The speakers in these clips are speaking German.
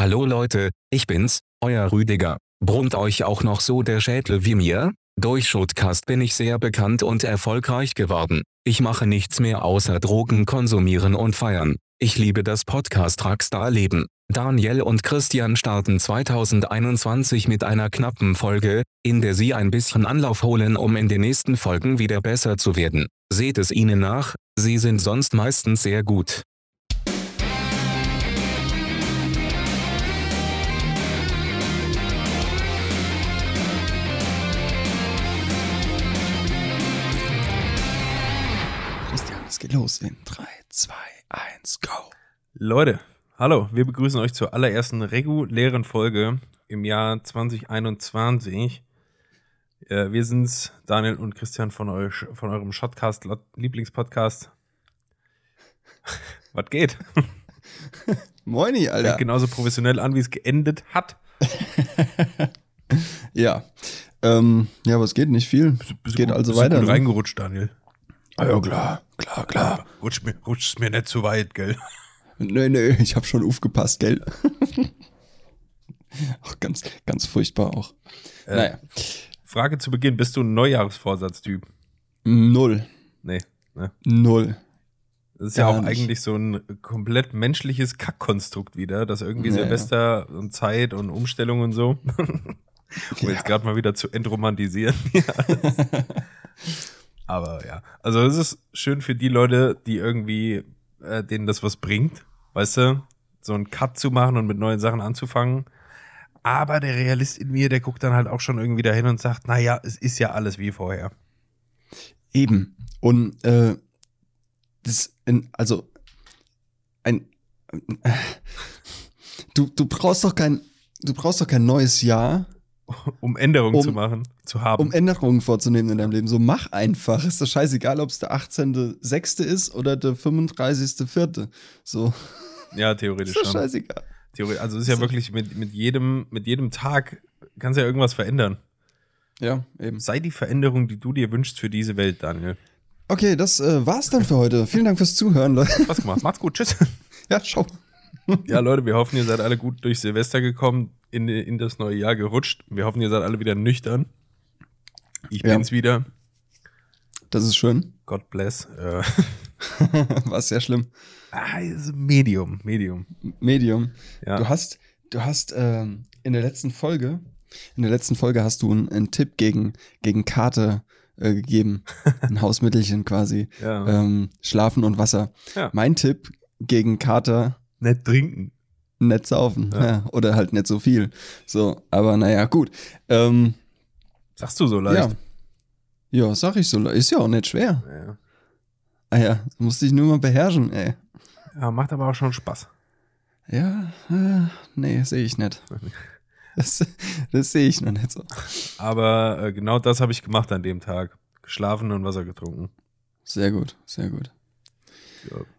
Hallo Leute, ich bin's, euer Rüdiger. Brummt euch auch noch so der Schädel wie mir? Durch Shotcast bin ich sehr bekannt und erfolgreich geworden. Ich mache nichts mehr außer Drogen konsumieren und feiern. Ich liebe das Podcast Rockstar Leben. Daniel und Christian starten 2021 mit einer knappen Folge, in der sie ein bisschen Anlauf holen um in den nächsten Folgen wieder besser zu werden. Seht es ihnen nach, sie sind sonst meistens sehr gut. Los in 3, 2, 1, go. Leute, hallo, wir begrüßen euch zur allerersten regulären Folge im Jahr 2021. Äh, wir sind's, Daniel und Christian von, euch, von eurem Shotcast Lieblingspodcast. Was geht? Moini, Alter. Fängt genauso professionell an, wie es geendet hat. Ja. Ähm, ja, was geht? Nicht viel. Bist geht gut, also weiter. Gut ne? reingerutscht, Daniel. Ah, ja, klar, klar, klar. Rutsch mir, rutsch's mir nicht zu weit, gell? Nee, nee, ich hab schon aufgepasst, gell? Ach, ganz, ganz furchtbar auch. Äh. Naja, Frage zu Beginn: Bist du ein Neujahrsvorsatztyp? null. Nee. Ne? Null. Das ist ja Gar auch nicht. eigentlich so ein komplett menschliches Kackkonstrukt wieder, dass irgendwie Ja, ja. Silvester und Zeit und Umstellung und so. um Ja. jetzt gerade mal wieder zu entromantisieren. Ja, Aber ja, also es ist schön für die Leute, die irgendwie, äh, denen das was bringt, weißt du, so einen Cut zu machen und mit neuen Sachen anzufangen. Aber der Realist in mir, der guckt dann halt auch schon irgendwie dahin und sagt, naja, es ist ja alles wie vorher. Eben. Und äh, das, in, also ein äh, du, du brauchst doch kein du brauchst doch kein neues Jahr, Um Änderungen Um- zu machen, zu haben. um Änderungen vorzunehmen in deinem Leben. So mach einfach. Ist doch scheißegal, ob es der 18.06. ist oder der 35.04. So, ja, ist theoretisch doch schon. scheißegal. Theorie, also es ist ja So. wirklich mit, mit, jedem, mit jedem Tag kannst du ja irgendwas verändern. Ja, eben. Sei die Veränderung, die du dir wünschst für diese Welt, Daniel. Okay, das äh, war's dann für heute. Vielen Dank fürs Zuhören, Leute. Spaß gemacht. Macht's gut. Tschüss. Ja, ciao. Ja, Leute, wir hoffen, ihr seid alle gut durch Silvester gekommen, in, in das neue Jahr gerutscht. Wir hoffen, ihr seid alle wieder nüchtern. Ich Ja. bin's wieder. Das ist schön. God bless. Äh, War sehr schlimm. ah, ist Medium, Medium. Medium. Ja. Du hast, du hast ähm, in der letzten Folge, in der letzten Folge hast du einen, einen Tipp gegen, gegen Karte äh, gegeben. Ein Hausmittelchen quasi. ja. Ähm, Schlafen und Wasser. Ja. Mein Tipp gegen Kater, Nicht trinken. nicht saufen. Ja. oder halt nicht so viel. So, aber naja, gut. Ähm, Sagst du so leicht? ja. Ja, sag ich so. Ist ja auch nicht schwer. Ja. Ah ja, du musst dich nur mal beherrschen, ey. ja. Macht aber auch schon Spaß. Ja, äh, nee, sehe ich nicht. Das, das sehe ich noch nicht so. Aber äh, genau das habe ich gemacht an dem Tag. Geschlafen und Wasser getrunken. Sehr gut, sehr gut.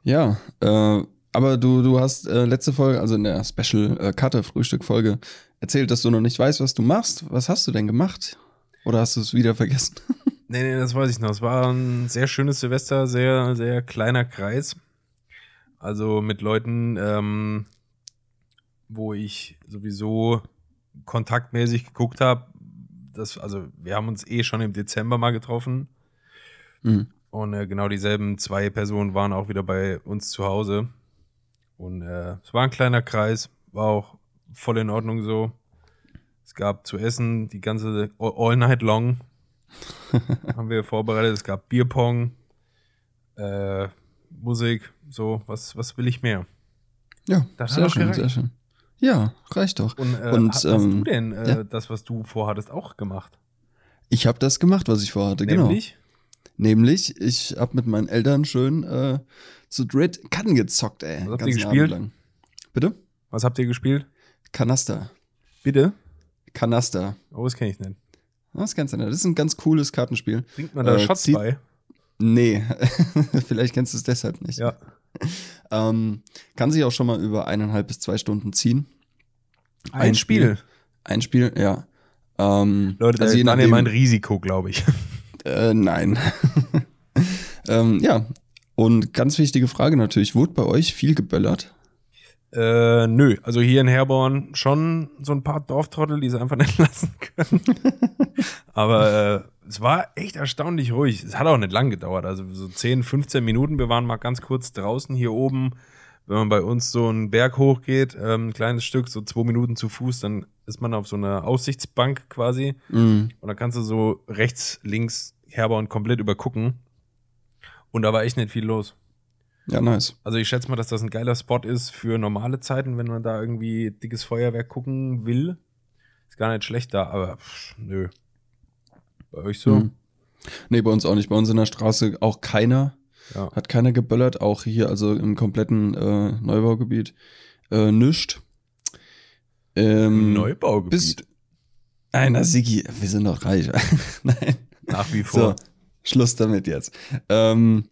Ja. Ja, äh, aber du, du hast äh, letzte Folge, also in der Special äh, Cutter Frühstück Folge, erzählt, dass du noch nicht weißt, was du machst. Was hast du denn gemacht? Oder hast du es wieder vergessen? Nee, nee, das weiß ich noch. Es war ein sehr schönes Silvester, sehr, sehr kleiner Kreis. Also mit Leuten, ähm, wo ich sowieso kontaktmäßig geguckt habe. Das, also wir haben uns eh schon im Dezember mal getroffen. Mhm. Und äh, genau dieselben zwei Personen waren auch wieder bei uns zu Hause. Und äh, es war ein kleiner Kreis, war auch voll in Ordnung so. Es gab zu essen die ganze all night long. haben wir vorbereitet. Es gab Bierpong, äh, Musik, so, was, was will ich mehr? Ja, Das sehr schön, gereicht. sehr schön. Ja, reicht doch. Und, äh, Und, hast, ähm, du denn äh, ja. das, was du vorhattest, auch gemacht? Ich habe das gemacht, was ich vorhatte, genau. Nämlich? Nämlich, ich habe mit meinen Eltern schön äh, zu dritt Karten gezockt, ey. Was habt ihr gespielt? Bitte? Was habt ihr gespielt? Kanaster. Bitte? Kanaster. Oh, das kenne ich nicht. Das kennst du nicht. Das ist ein ganz cooles Kartenspiel. Bringt man da Äh, Shots zieht- bei? Nee, vielleicht kennst du es deshalb nicht. Ja. Ähm, kann sich auch schon mal über eineinhalb bis zwei Stunden ziehen. Ein, Ein Spiel. Ein Spiel, ja. Ähm, Leute, also also Daniel nachdem- mein Risiko, glaube ich. Äh, nein. ähm, ja. Und ganz wichtige Frage natürlich, wurde bei euch viel geböllert? Äh, nö, also hier in Herborn schon so ein paar Dorftrottel, die sie einfach nicht lassen können. Aber äh, es war echt erstaunlich ruhig. Es hat auch nicht lang gedauert, also so 10, 15 Minuten. Wir waren mal ganz kurz draußen hier oben. Wenn man bei uns so einen Berg hochgeht, ähm, ein kleines Stück, so zwei Minuten zu Fuß, dann ist man auf so einer Aussichtsbank quasi. Mhm. Und dann kannst du so rechts, links Herborn komplett übergucken. Und da war echt nicht viel los. Ja, nice. Also ich schätze mal, dass das ein geiler Spot ist für normale Zeiten, wenn man da irgendwie dickes Feuerwerk gucken will. Ist gar nicht schlecht da, aber pff, nö. Bei euch so? Mhm. Nee, bei uns auch nicht. Bei uns in der Straße auch keiner. Ja. Hat keiner geböllert, auch hier, also im kompletten äh, Neubaugebiet. Äh, nischt. Ähm, Neubaugebiet. Bis, einer Sigi, wir sind doch reich. Nein. Nach wie So, vor. Schluss damit jetzt. Ähm,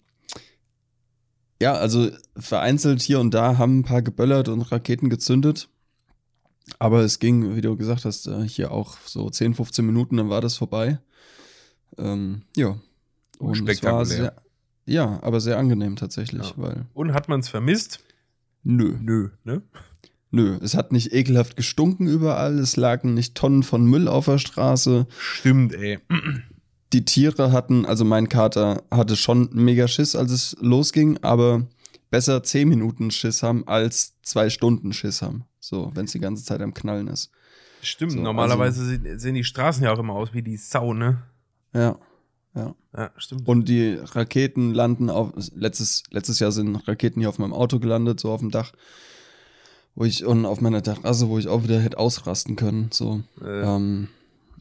ja, also vereinzelt hier und da haben ein paar geböllert und Raketen gezündet. Aber es ging, wie du gesagt hast, äh, hier auch so 10, 15 Minuten, dann war das vorbei. Ähm, ja. Und es war Spektakulär. sehr, ja, aber sehr angenehm tatsächlich, Ja. weil Und hat man es vermisst? nö, Nö, ne? nö. Es hat nicht ekelhaft gestunken überall, es lagen nicht Tonnen von Müll auf der Straße. Stimmt, ey. Die Tiere hatten, also mein Kater hatte schon mega Schiss, als es losging, aber besser 10 Minuten Schiss haben als zwei Stunden Schiss haben. So, wenn es die ganze Zeit am Knallen ist. Stimmt, So, normalerweise sehen- sehen die Straßen ja auch immer aus wie die Sau, ne? Ja, ja. Ja, stimmt. Und die Raketen landen auf, letztes, letztes Jahr sind Raketen hier auf meinem Auto gelandet, so auf dem Dach. Wo ich, und auf meiner Terrasse, wo ich auch wieder hätte ausrasten können. So, äh, ähm,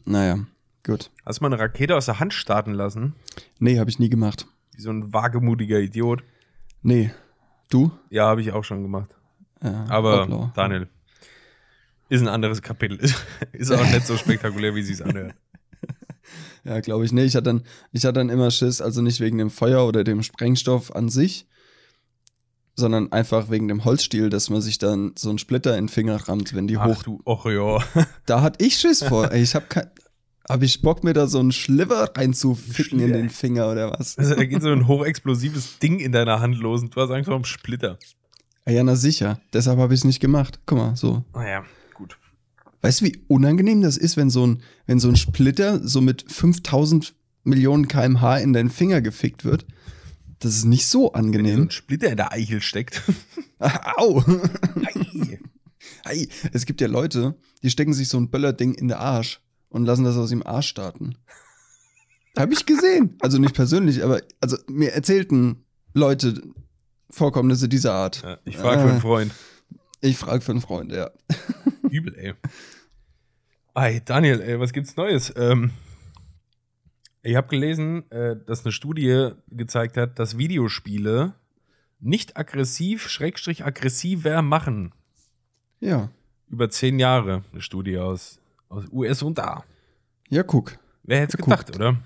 naja, gut. Hast du mal eine Rakete aus der Hand starten lassen? Nee, habe ich nie gemacht. Wie so ein wagemutiger Idiot. Nee. Du? Ja, habe ich auch schon gemacht. Ja, Aber Outlaw. Daniel, ist ein anderes Kapitel. ist auch nicht so spektakulär, wie sie es anhört. Ja, glaube ich. Nee, ich hatte dann, ich hatte dann immer Schiss, also nicht wegen dem Feuer oder dem Sprengstoff an sich, sondern einfach wegen dem Holzstiel, dass man sich dann so einen Splitter in den Finger rammt, wenn die Ach hoch. du, och ja. Da hatte ich Schiss vor. Ey, ich habe kein. Hab ich Bock, mir da so einen Schliver reinzuficken in den Finger oder was? Also, da geht so ein hochexplosives Ding in deiner Hand los und du hast Angst vor einem Splitter. Ja, na sicher. Deshalb habe ich es nicht gemacht. Guck mal, so. Naja, gut. Weißt du, wie unangenehm das ist, wenn so ein, wenn so ein Splitter so mit 5000 Millionen kmh in deinen Finger gefickt wird? Das ist nicht so Wenn dir so angenehm. ein Splitter in der Eichel steckt. Au! Ei. Hey, es gibt ja Leute, die stecken sich so ein Böllerding in den Arsch und lassen das aus dem Arsch starten. Habe ich gesehen. Also nicht persönlich, aber also mir erzählten Leute Vorkommnisse dieser Art. Ja, ich frage für einen Freund. Ich frage für einen Freund, ja. Übel, ey. Ey, Daniel, ey, was gibt's Neues? Ähm, ich habe gelesen, äh, dass eine Studie gezeigt hat, dass Videospiele nicht aggressiv, schrägstrich aggressiver machen. Ja. Über zehn Jahre. Eine Studie aus, aus US und da. Ja, guck. Wer hätte es Guckt. gedacht, oder?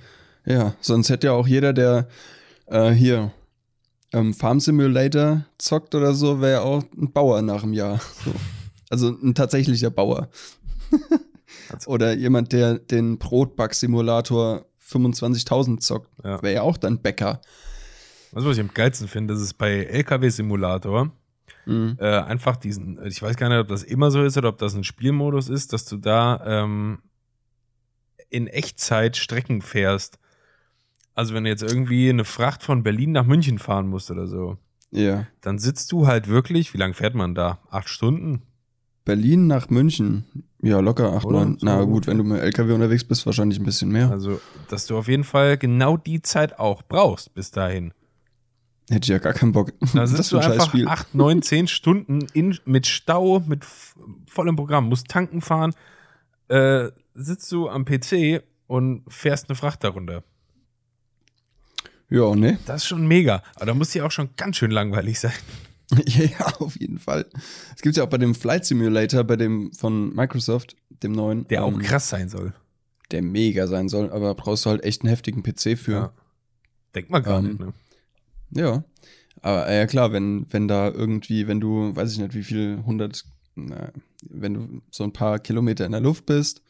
Ja, sonst hätte ja auch jeder, der äh, hier ähm, Farm Simulator zockt oder so, wäre ja auch ein Bauer nach einem Jahr. So. Also ein tatsächlicher Bauer. Oder jemand, der den Brotback-Simulator 25.000 zockt, Ja. wäre ja auch dann Bäcker. Was, was ich am geilsten finde, das ist bei LKW-Simulator Mhm. äh, einfach diesen, ich weiß gar nicht, ob das immer so ist oder ob das ein Spielmodus ist, dass du da ähm, in Echtzeit Strecken fährst. Also wenn du jetzt irgendwie eine Fracht von Berlin nach München fahren musst oder so, Ja. dann sitzt du halt wirklich, wie lange fährt man da? Acht Stunden? Berlin nach München. Ja, locker 8, Oder? 9. So Na gut, wenn du mit LKW unterwegs bist, wahrscheinlich ein bisschen mehr. Also, dass du auf jeden Fall genau die Zeit auch brauchst bis dahin. Hätte ich ja gar keinen Bock. Da Das sitzt ist du einfach Spiel. acht, neun, zehn Stunden in, mit Stau, mit vollem Programm, musst tanken fahren, äh, sitzt du am PC und fährst eine Fracht darunter. Ja, ne? Das ist schon mega. Aber da muss ja auch schon ganz schön langweilig sein. Ja, auf jeden Fall. Es gibt ja auch bei dem Flight Simulator, bei dem von Microsoft, dem neuen, Der auch ähm, krass sein soll. der mega sein soll, aber brauchst du halt echt einen heftigen PC für. Ja. Denkt man gar Ähm, nicht, ne? Ja. Aber äh, ja klar, wenn, wenn da irgendwie, wenn du, weiß ich nicht, wie viel, 100, na, wenn du so ein paar Kilometer in der Luft bist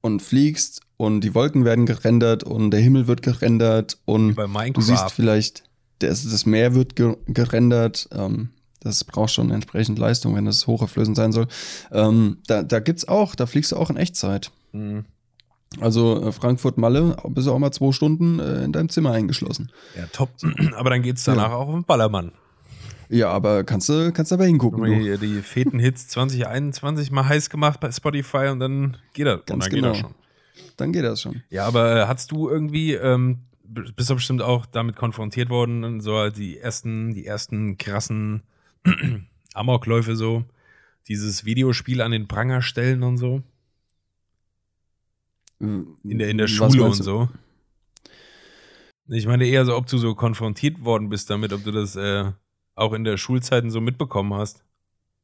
und fliegst und die Wolken werden gerendert und der Himmel wird gerendert und du siehst vielleicht, das, das Meer wird ge gerendert, ähm, Das braucht schon entsprechend Leistung, wenn das hochauflösend sein soll. Ähm, da, da gibt's auch, da fliegst du auch in Echtzeit. Mhm. Also äh, Frankfurt-Malle, bist du auch mal zwei Stunden äh, in deinem Zimmer eingeschlossen. Ja, top. Aber dann geht's danach Ja. auch auf den Ballermann. Ja, aber kannst du kannst aber hingucken. Hier die Feten-Hits 2021 mal heiß gemacht bei Spotify und dann geht das. Ganz dann genau. geht das schon. Dann geht das schon. Ja, aber hast du irgendwie, ähm, bist du bestimmt auch damit konfrontiert worden, so die ersten, die ersten krassen Amokläufe so, dieses Videospiel an den Pranger stellen und so, in der, in der Schule und so. Ich meine eher so, ob du so konfrontiert worden bist damit, ob du das äh, auch in der Schulzeiten so mitbekommen hast,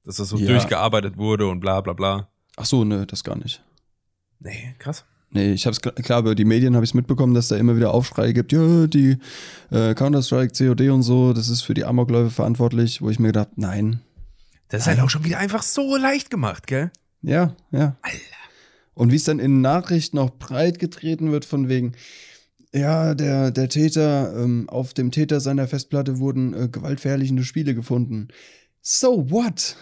dass das so Ja. durchgearbeitet wurde und bla bla bla. Ach so, ne, das gar nicht. Nee, krass. Nee, ich hab's klar, klar über die Medien habe ich mitbekommen, dass da immer wieder Aufschrei gibt, ja, die äh, Counter-Strike, COD und so, das ist für die Amokläufe verantwortlich, wo ich mir gedacht, nein. Das ist halt auch schon wieder einfach so leicht gemacht, gell? Ja, ja. Alter. Und wie es dann in Nachrichten noch breit getreten wird, von wegen, ja, der, der Täter, ähm, auf dem Täter seiner Festplatte wurden äh, gewaltverherrlichende Spiele gefunden. So what?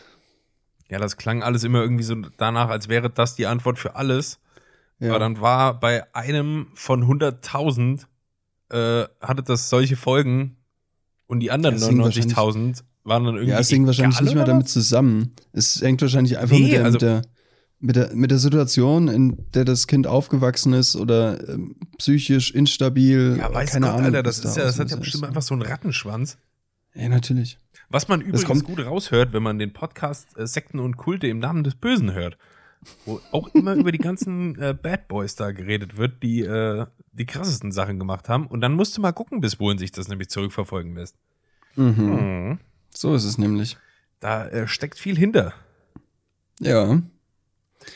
Ja, das klang alles immer irgendwie so danach, als wäre das die Antwort für alles. Ja, Aber dann war bei einem von 100.000 äh, hatte das solche Folgen und die anderen Ja, es hing 99.000 waren dann irgendwie ja es hängt wahrscheinlich egal, nicht mehr damit zusammen. Es hängt wahrscheinlich einfach Nee, mit, der, also- mit, der, mit, der, mit der Situation, in der das Kind aufgewachsen ist oder ähm, psychisch instabil. Ja, weiß keine Gott, Ahnung. Alter, das ist ja, das hat ja bestimmt einfach so einen Rattenschwanz. Ja, natürlich. Was man übrigens kommt- gut raushört, wenn man den Podcast äh, Sekten und Kulte im Namen des Bösen hört. Wo auch immer über die ganzen äh, Bad Boys da geredet wird, die äh, die krassesten Sachen gemacht haben. Und dann musst du mal gucken, bis wohin sich das nämlich zurückverfolgen lässt. Mhm. Mhm. So ist es nämlich. Da äh, steckt viel hinter. Ja.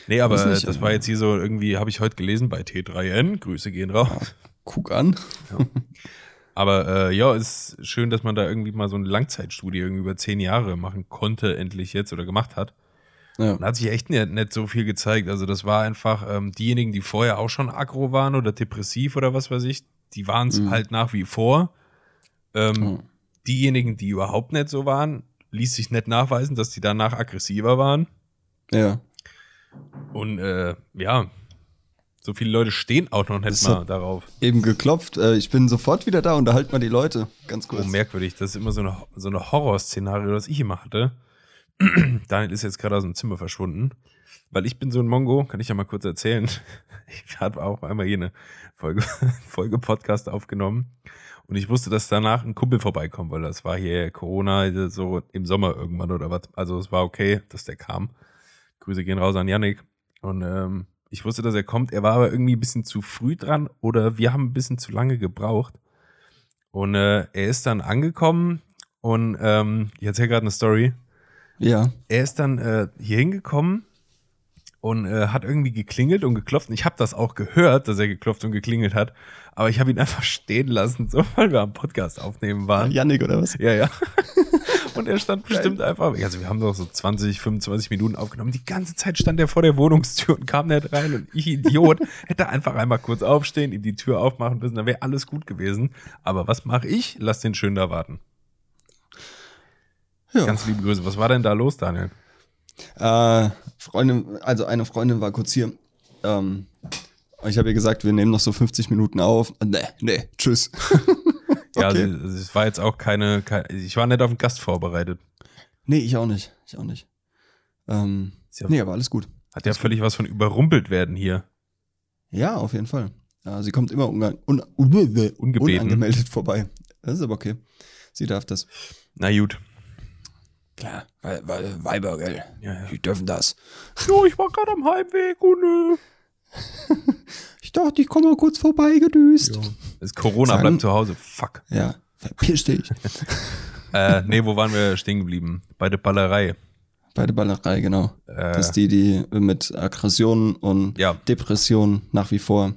Nee, aber nicht, das äh, war jetzt hier so irgendwie, habe ich heute gelesen bei T3N. Grüße gehen raus. Guck an. Aber äh, ja, ist schön, dass man da irgendwie mal so eine Langzeitstudie irgendwie über zehn Jahre machen konnte, endlich jetzt oder gemacht hat. Ja. Und hat sich echt nicht, nicht so viel gezeigt. Also das war einfach, ähm, diejenigen, die vorher auch schon aggro waren oder depressiv oder was weiß ich, die waren es Mhm. halt nach wie vor. Ähm, Ja. Diejenigen, die überhaupt nicht so waren, ließ sich nicht nachweisen, dass die danach aggressiver waren. Ja. Und äh, ja, so viele Leute stehen auch noch nicht mal darauf. Eben geklopft. Äh, ich bin sofort wieder da. Unterhalt mal die Leute. Ganz kurz. Oh, merkwürdig. Das ist immer so eine, so eine Horrorszenario, das ich immer hatte. Daniel ist jetzt gerade aus dem Zimmer verschwunden. Weil ich bin so ein Mongo, kann ich ja mal kurz erzählen. Ich habe auch einmal hier eine Folge, Folge Podcast aufgenommen. Und ich wusste, dass danach ein Kumpel vorbeikommt, weil das war hier Corona so im Sommer irgendwann oder was. Also es war okay, dass der kam. Grüße gehen raus an Yannick. Und ähm, ich wusste, dass er kommt. Er war aber irgendwie ein bisschen zu früh dran oder wir haben ein bisschen zu lange gebraucht. Und äh, er ist dann angekommen und ähm, ich erzähle gerade eine Story. Ja. Er ist dann äh, hier hingekommen und äh, hat irgendwie geklingelt und geklopft. Und ich habe das auch gehört, dass er geklopft und geklingelt hat. Aber ich habe ihn einfach stehen lassen, so weil wir am Podcast aufnehmen waren. Yannick oder was? Ja, ja. Und er stand bestimmt einfach, also wir haben doch so 20, 25 Minuten aufgenommen. Die ganze Zeit stand er vor der Wohnungstür und kam nicht rein. Und ich, Idiot, hätte einfach einmal kurz aufstehen, ihm die Tür aufmachen müssen, dann wäre alles gut gewesen. Aber was mache ich? Lass den schön da warten. Ja. Ganz liebe Grüße. Was war denn da los, Daniel? Äh, Freundin, also eine Freundin war kurz hier. Ähm, ich habe ihr gesagt, wir nehmen noch so 50 Minuten auf. Äh, Nee, nee, tschüss. Ja, Okay. also, es war jetzt auch keine, keine, ich war nicht auf den Gast vorbereitet. Nee, ich auch nicht. Ich auch nicht. Ähm, ja- nee, aber alles gut. Hat ja völlig was von überrumpelt werden hier. Ja, auf jeden Fall. Ja, sie kommt immer unge un un Ungebeten. unangemeldet vorbei. Das ist aber okay. Sie darf das. Na gut. Klar, weil, weil Weiber, gell? Ja, ja. Die dürfen das. Jo, ich war gerade am Heimweg und Ich dachte, ich komme mal kurz vorbei gedüst. äh, ist Corona, Sagen- bleibt zu Hause. Fuck. Ja, verpiss dich. Äh, nee, wo waren wir stehen geblieben? Bei der Ballerei. Bei der Ballerei, genau. Äh, Das ist die, die mit Aggressionen und Ja. Depressionen nach wie vor.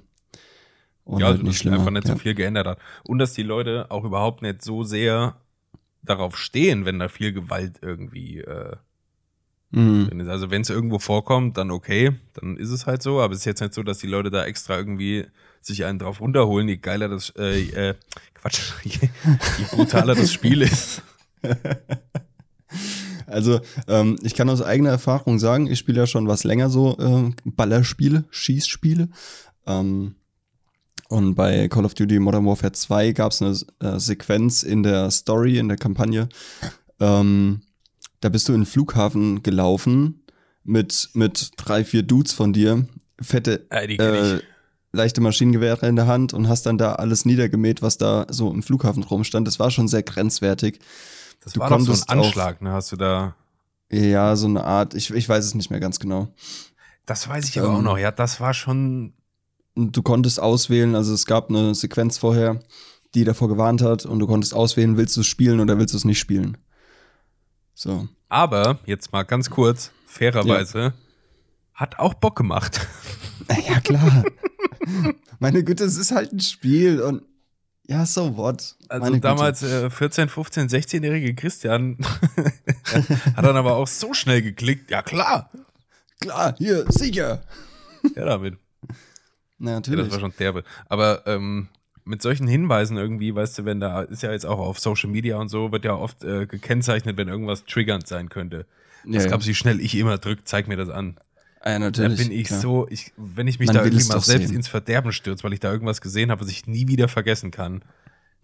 Und ja, halt also, dass einfach nicht so viel geändert hat. Und dass die Leute auch überhaupt nicht so sehr darauf stehen, wenn da viel Gewalt irgendwie äh, Mhm. Also wenn es irgendwo vorkommt, dann okay, dann ist es halt so. Aber es ist jetzt nicht so, dass die Leute da extra irgendwie sich einen drauf runterholen, je geiler das, äh, äh, Quatsch, je, je brutaler das Spiel ist. Also, ähm, ich kann aus eigener Erfahrung sagen, ich spiele ja schon was länger so äh, Ballerspiele, Schießspiele. Ähm, und bei Call of Duty Modern Warfare 2 gab es eine äh, Sequenz in der Story, in der Kampagne. Ähm, da bist du in den Flughafen gelaufen mit, mit drei, vier Dudes von dir, fette, äh. Leichte Maschinengewehre in der Hand und hast dann da alles niedergemäht, was da so im Flughafen rumstand. Das war schon sehr grenzwertig. Das du war doch so ein Anschlag, ne? Hast du da. Ja, so eine Art, ich, ich weiß es nicht mehr ganz genau. Das weiß ich aber Ähm, auch noch. Ja, das war schon. Du konntest auswählen, also es gab eine Sequenz vorher, die davor gewarnt hat und du konntest auswählen, willst du es spielen oder willst du es nicht spielen. So. Aber, jetzt mal ganz kurz, fairerweise, hat auch Bock gemacht. Ja, klar. Meine Güte, es ist halt ein Spiel und ja, so what. Also Meine damals äh, 14, 15, 16-jährige Christian hat dann aber auch so schnell geklickt. Ja, klar. Klar, hier, sicher. Ja, damit. Na, Ja, natürlich. das war schon derbe. Aber ähm, mit solchen Hinweisen irgendwie, weißt du, wenn da ist ja jetzt auch auf Social Media und so, wird ja oft äh, gekennzeichnet, wenn irgendwas triggernd sein könnte. ja, Das ja. gab wie schnell ich immer drück, zeig mir das an. Ah, ja, Da natürlich. bin ich klar. so, ich, wenn ich mich Man da irgendwie mal selbst sehen. ins Verderben stürze, weil ich da irgendwas gesehen habe, was ich nie wieder vergessen kann.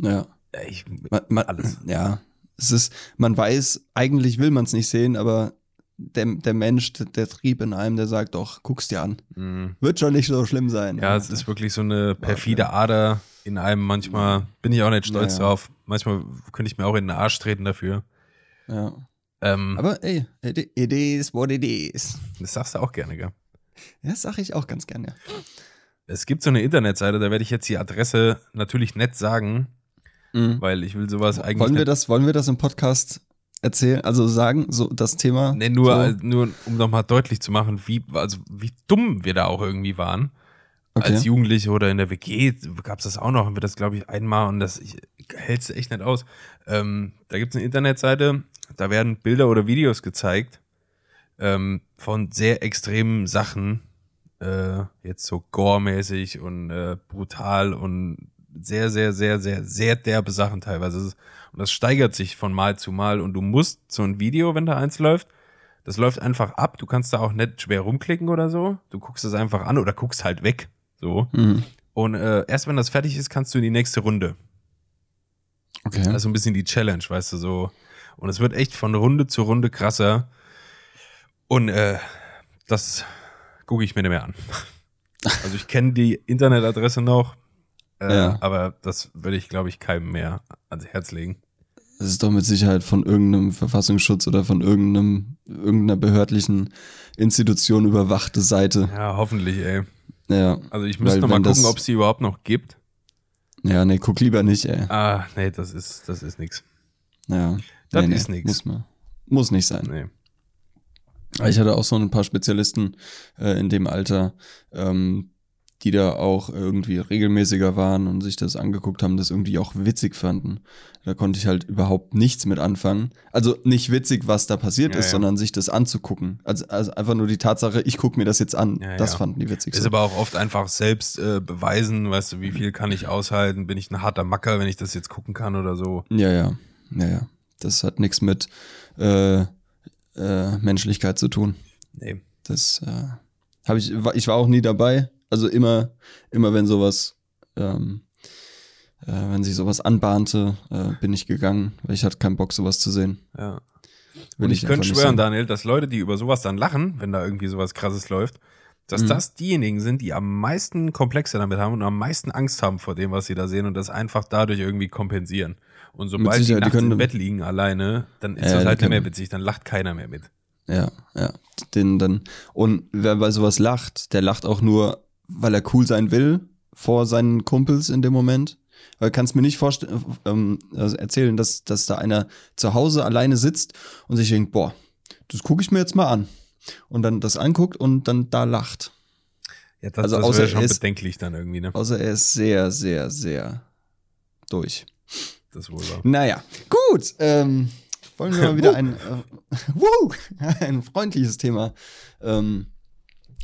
Ja. Ja, Ich, Man, man, Alles. Ja. Es ist, man weiß, eigentlich will man es nicht sehen, aber der, der Mensch, der, der Trieb in einem, der sagt doch, guck's dir an. mh. Wird schon nicht so schlimm sein. Ja, es ist wirklich so eine perfide Ader in einem. Manchmal bin ich auch nicht stolz Ja, ja. drauf. Manchmal könnte ich mir auch in den Arsch treten dafür. Ja. Ähm, Aber ey, it, is what it is. das sagst du auch gerne, gell? Ja, das sag ich auch ganz gerne. Es gibt so eine Internetseite, da werde ich jetzt die Adresse natürlich nett sagen, Mhm. weil ich will sowas eigentlich Wollen wir das, wollen wir das im Podcast erzählen, also sagen, so das Thema? Nee, nur, so? äh, nur um nochmal deutlich zu machen, wie, also wie dumm wir da auch irgendwie waren. Okay. Als Jugendliche oder in der WG gab es das auch noch, haben wir das, glaube ich, einmal und das hältst du echt nicht aus. Ähm, da gibt es eine Internetseite, da werden Bilder oder Videos gezeigt ähm, von sehr extremen Sachen, äh, jetzt so gore-mäßig und äh, brutal und sehr, sehr, sehr, sehr, sehr derbe Sachen teilweise. Und das steigert sich von Mal zu Mal und du musst so ein Video, wenn da eins läuft, das läuft einfach ab. Du kannst da auch nicht schwer rumklicken oder so. Du guckst es einfach an oder guckst halt weg. So. Mhm. Und äh, erst wenn das fertig ist, kannst du in die nächste Runde. Okay. Das ist so ein bisschen die Challenge, weißt du, so. Und es wird echt von Runde zu Runde krasser. Und äh, das gucke ich mir nicht mehr an. Also ich kenne die Internetadresse noch, äh, Ja. aber das würde ich, glaube ich, keinem mehr ans Herz legen. Das ist doch mit Sicherheit von irgendeinem Verfassungsschutz oder von irgendeinem, irgendeiner behördlichen Institution überwachte Seite. Ja, hoffentlich, ey. Ja. Also ich müsste mal gucken, ob es die überhaupt noch gibt. Ja, nee, guck lieber nicht, ey. Ah, nee, das ist, das ist nix. Ja. Das nee, ist nee, nix. Muss, muss nicht sein. Nee. Ich hatte auch so ein paar Spezialisten äh, in dem Alter, ähm, die da auch irgendwie regelmäßiger waren und sich das angeguckt haben, das irgendwie auch witzig fanden. Da konnte ich halt überhaupt nichts mit anfangen. Also nicht witzig, was da passiert Ja, ist, ja. sondern sich das anzugucken. Also, also einfach nur die Tatsache, ich gucke mir das jetzt an. Ja, das fanden die witzig. Ist aber auch oft einfach selbst äh, beweisen, weißt du, wie viel kann ich aushalten? Bin ich ein harter Macker, wenn ich das jetzt gucken kann oder so? Ja, ja. Ja, ja. Das hat nichts mit äh, äh, Menschlichkeit zu tun. Nee. Das äh, habe ich, ich war auch nie dabei. Also immer, immer wenn sowas, ähm, äh, wenn sich sowas anbahnte, äh, bin ich gegangen, weil ich hatte keinen Bock, sowas zu sehen. Ja. Will Und ich, ich könnte schwören. Daniel, dass Leute, die über sowas dann lachen, wenn da irgendwie sowas krasses läuft, dass Mhm. das diejenigen sind, die am meisten Komplexe damit haben und am meisten Angst haben vor dem, was sie da sehen und das einfach dadurch irgendwie kompensieren. Und sobald die die nachts können- im Bett liegen alleine, dann ist Ja, das die halt nicht mehr witzig, dann lacht keiner mehr mit. Ja, ja. Den dann. Und wer bei sowas lacht, der lacht auch nur, weil er cool sein will vor seinen Kumpels in dem Moment. Weil kannst mir nicht vorstellen, ähm, also erzählen, dass, dass da einer zu Hause alleine sitzt und sich denkt, boah, das gucke ich mir jetzt mal an. Und dann das anguckt und dann da lacht. Ja, das, Also das außer er schon ist- bedenklich dann irgendwie, ne? Außer er ist sehr, sehr, sehr durch. Das wohl war. Naja, gut. Ähm, wollen wir mal wieder ein, äh, ein freundliches Thema ähm,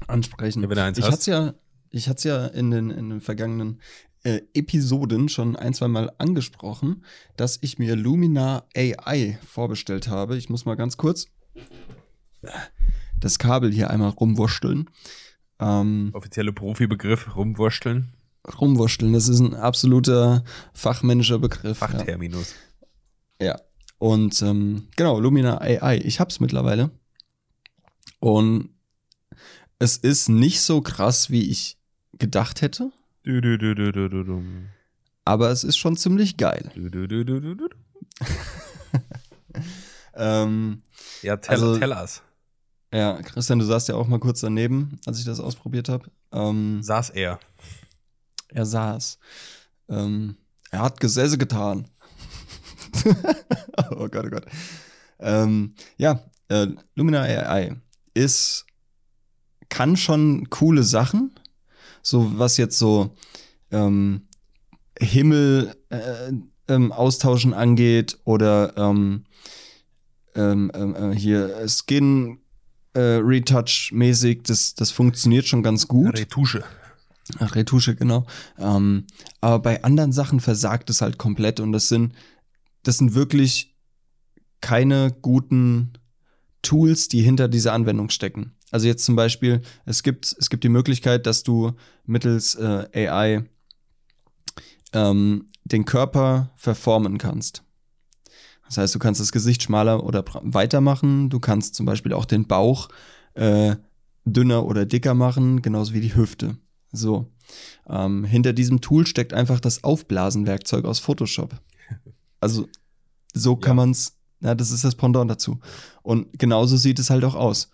ansprechen. Ja, wenn du eins ich hast. hatte ja, ich hatte ja in den, in den vergangenen äh, Episoden schon ein, zwei Mal angesprochen, dass ich mir Lumina AI vorbestellt habe. Ich muss mal ganz kurz das Kabel hier einmal rumwursteln. Ähm, Offizielle Profibegriff, rumwursteln. Rumwursteln, das ist ein absoluter fachmännischer Begriff. ja. Fachterminus. Ja. Und ähm, genau, Lumina AI. Ich hab's mittlerweile. Und es ist nicht so krass, wie ich gedacht hätte, Du, du, du, aber es ist schon ziemlich geil. Ähm, Ja, tell, Also- tell us. ja, Christian, du saßt ja auch mal kurz daneben, als ich das ausprobiert habe. Ähm, Saß er. Er saß. Ähm, er hat Gesäße getan. oh Gott, oh Gott. Ähm, ja, äh, Lumina AI ist, kann schon coole Sachen, so was jetzt so ähm, Himmel äh, ähm, austauschen angeht oder ähm, ähm, ähm, äh, hier Skin äh, Retouch mäßig, das, das funktioniert schon ganz gut. Retusche. Ach, Retusche, genau. Ähm, aber bei anderen Sachen versagt es halt komplett und das sind, das sind wirklich keine guten Tools, die hinter dieser Anwendung stecken. Also jetzt zum Beispiel, es gibt, es gibt die Möglichkeit, dass du mittels äh, AI ähm, den Körper verformen kannst. Das heißt, du kannst das Gesicht schmaler oder weiter machen. Du kannst zum Beispiel auch den Bauch äh, dünner oder dicker machen, genauso wie die Hüfte. So. Ähm, hinter diesem Tool steckt einfach das Aufblasenwerkzeug aus Photoshop. Also, so kann Ja. man's. Ja, das ist das Pendant dazu. Und genauso sieht es halt auch aus.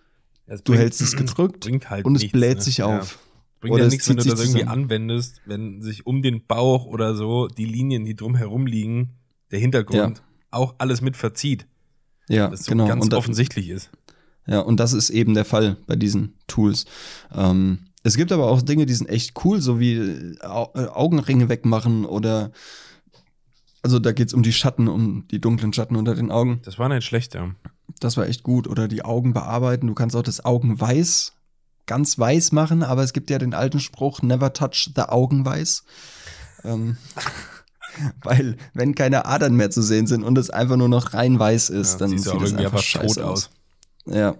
Es Du bringt- hältst es gedrückt halt und es nichts, bläht ne? sich Ja. auf. Bringt Oder ja es nichts, wenn du das irgendwie zusammen. anwendest, wenn sich um den Bauch oder so die Linien, die drumherum liegen, der Hintergrund auch alles mit verzieht. Ja, Das so genau. ganz und offensichtlich ist. Ja, und das ist eben der Fall bei diesen Tools. Ähm, es gibt aber auch Dinge, die sind echt cool, so wie äh, äh, Augenringe wegmachen oder also da geht's um die Schatten, um die dunklen Schatten unter den Augen. Das war nicht schlecht, ja. Das war echt gut. Oder die Augen bearbeiten. Du kannst auch das Augenweiß ganz weiß machen, aber es gibt ja den alten Spruch, never touch the Augenweiß. Ähm, weil, wenn keine Adern mehr zu sehen sind und es einfach nur noch rein weiß ist, Ja, dann sieht es einfach tot aus. aus. Ja.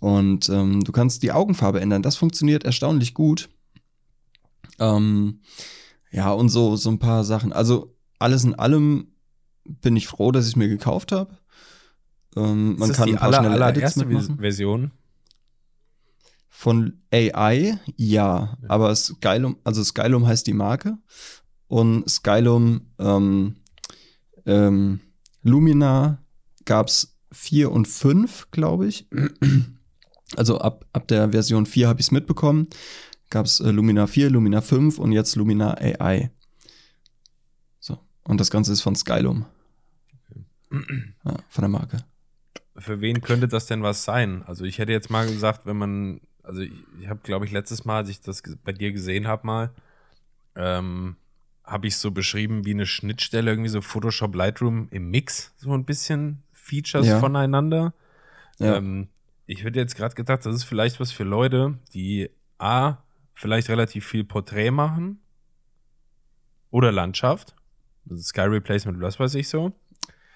Und ähm, du kannst die Augenfarbe ändern. Das funktioniert erstaunlich gut. Ähm, ja, und so, so ein paar Sachen. Also alles in allem bin ich froh, dass ich mir gekauft habe. Ähm, man kann die ein paar aller, allererste. Version. Von AI, ja. Aber Skylum, also Skylum heißt die Marke. Und Skylum ähm, ähm, Lumina gab's vier und fünf, glaube ich. Also ab, ab der Version 4 habe ich es mitbekommen. Gab's äh, Lumina 4, Lumina 5 und jetzt Lumina AI. So. Und das Ganze ist von Skylum. Ja, von der Marke. Für wen könnte das denn was sein? Also ich hätte jetzt mal gesagt, wenn man, also ich, ich habe, glaube ich, letztes Mal, als ich das bei dir gesehen habe mal, ähm, habe ich so beschrieben wie eine Schnittstelle, irgendwie so Photoshop Lightroom im Mix, so ein bisschen Features Ja. voneinander. Ja. Ähm, ich hätte jetzt gerade gedacht, das ist vielleicht was für Leute, die A, vielleicht relativ viel Porträt machen oder Landschaft. Also Sky Replacement, was weiß ich so.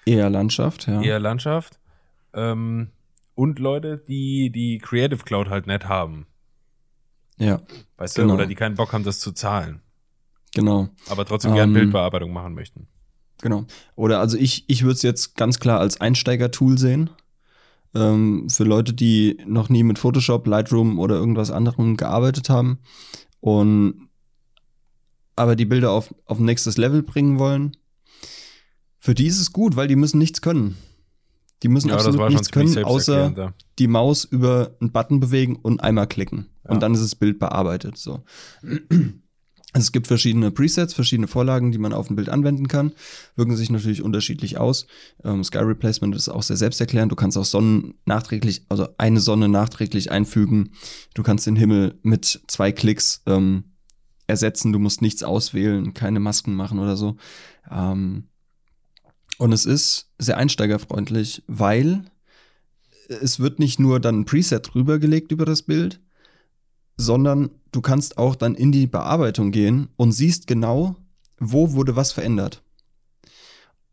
Eher Landschaft, ja. Eher Landschaft. Ähm, und Leute, die die Creative Cloud halt nicht haben. Ja, Weißt Genau. du? Oder die keinen Bock haben, das zu zahlen. genau. Aber trotzdem Ähm, gerne Bildbearbeitung machen möchten. Genau. Oder also ich, ich würde es jetzt ganz klar als Einsteiger-Tool sehen. Ähm, für Leute, die noch nie mit Photoshop, Lightroom oder irgendwas anderem gearbeitet haben und aber die Bilder auf, auf ein nächstes Level bringen wollen. Für die ist es gut, weil die müssen nichts können. Die müssen absolut nichts können, außer die Maus über einen Button bewegen und einmal klicken. Ja. Und dann ist das Bild bearbeitet. So. Also es gibt verschiedene Presets, verschiedene Vorlagen, die man auf ein Bild anwenden kann. Wirken sich natürlich unterschiedlich aus. Ähm, Sky Replacement ist auch sehr selbsterklärend. Du kannst auch Sonnen nachträglich, also eine Sonne nachträglich einfügen. Du kannst den Himmel mit zwei Klicks ähm, ersetzen. Du musst nichts auswählen, keine Masken machen oder so. Ähm, und es ist sehr einsteigerfreundlich, weil es wird nicht nur dann ein Preset drüber gelegt über das Bild, sondern du kannst auch dann in die Bearbeitung gehen und siehst genau, wo wurde was verändert.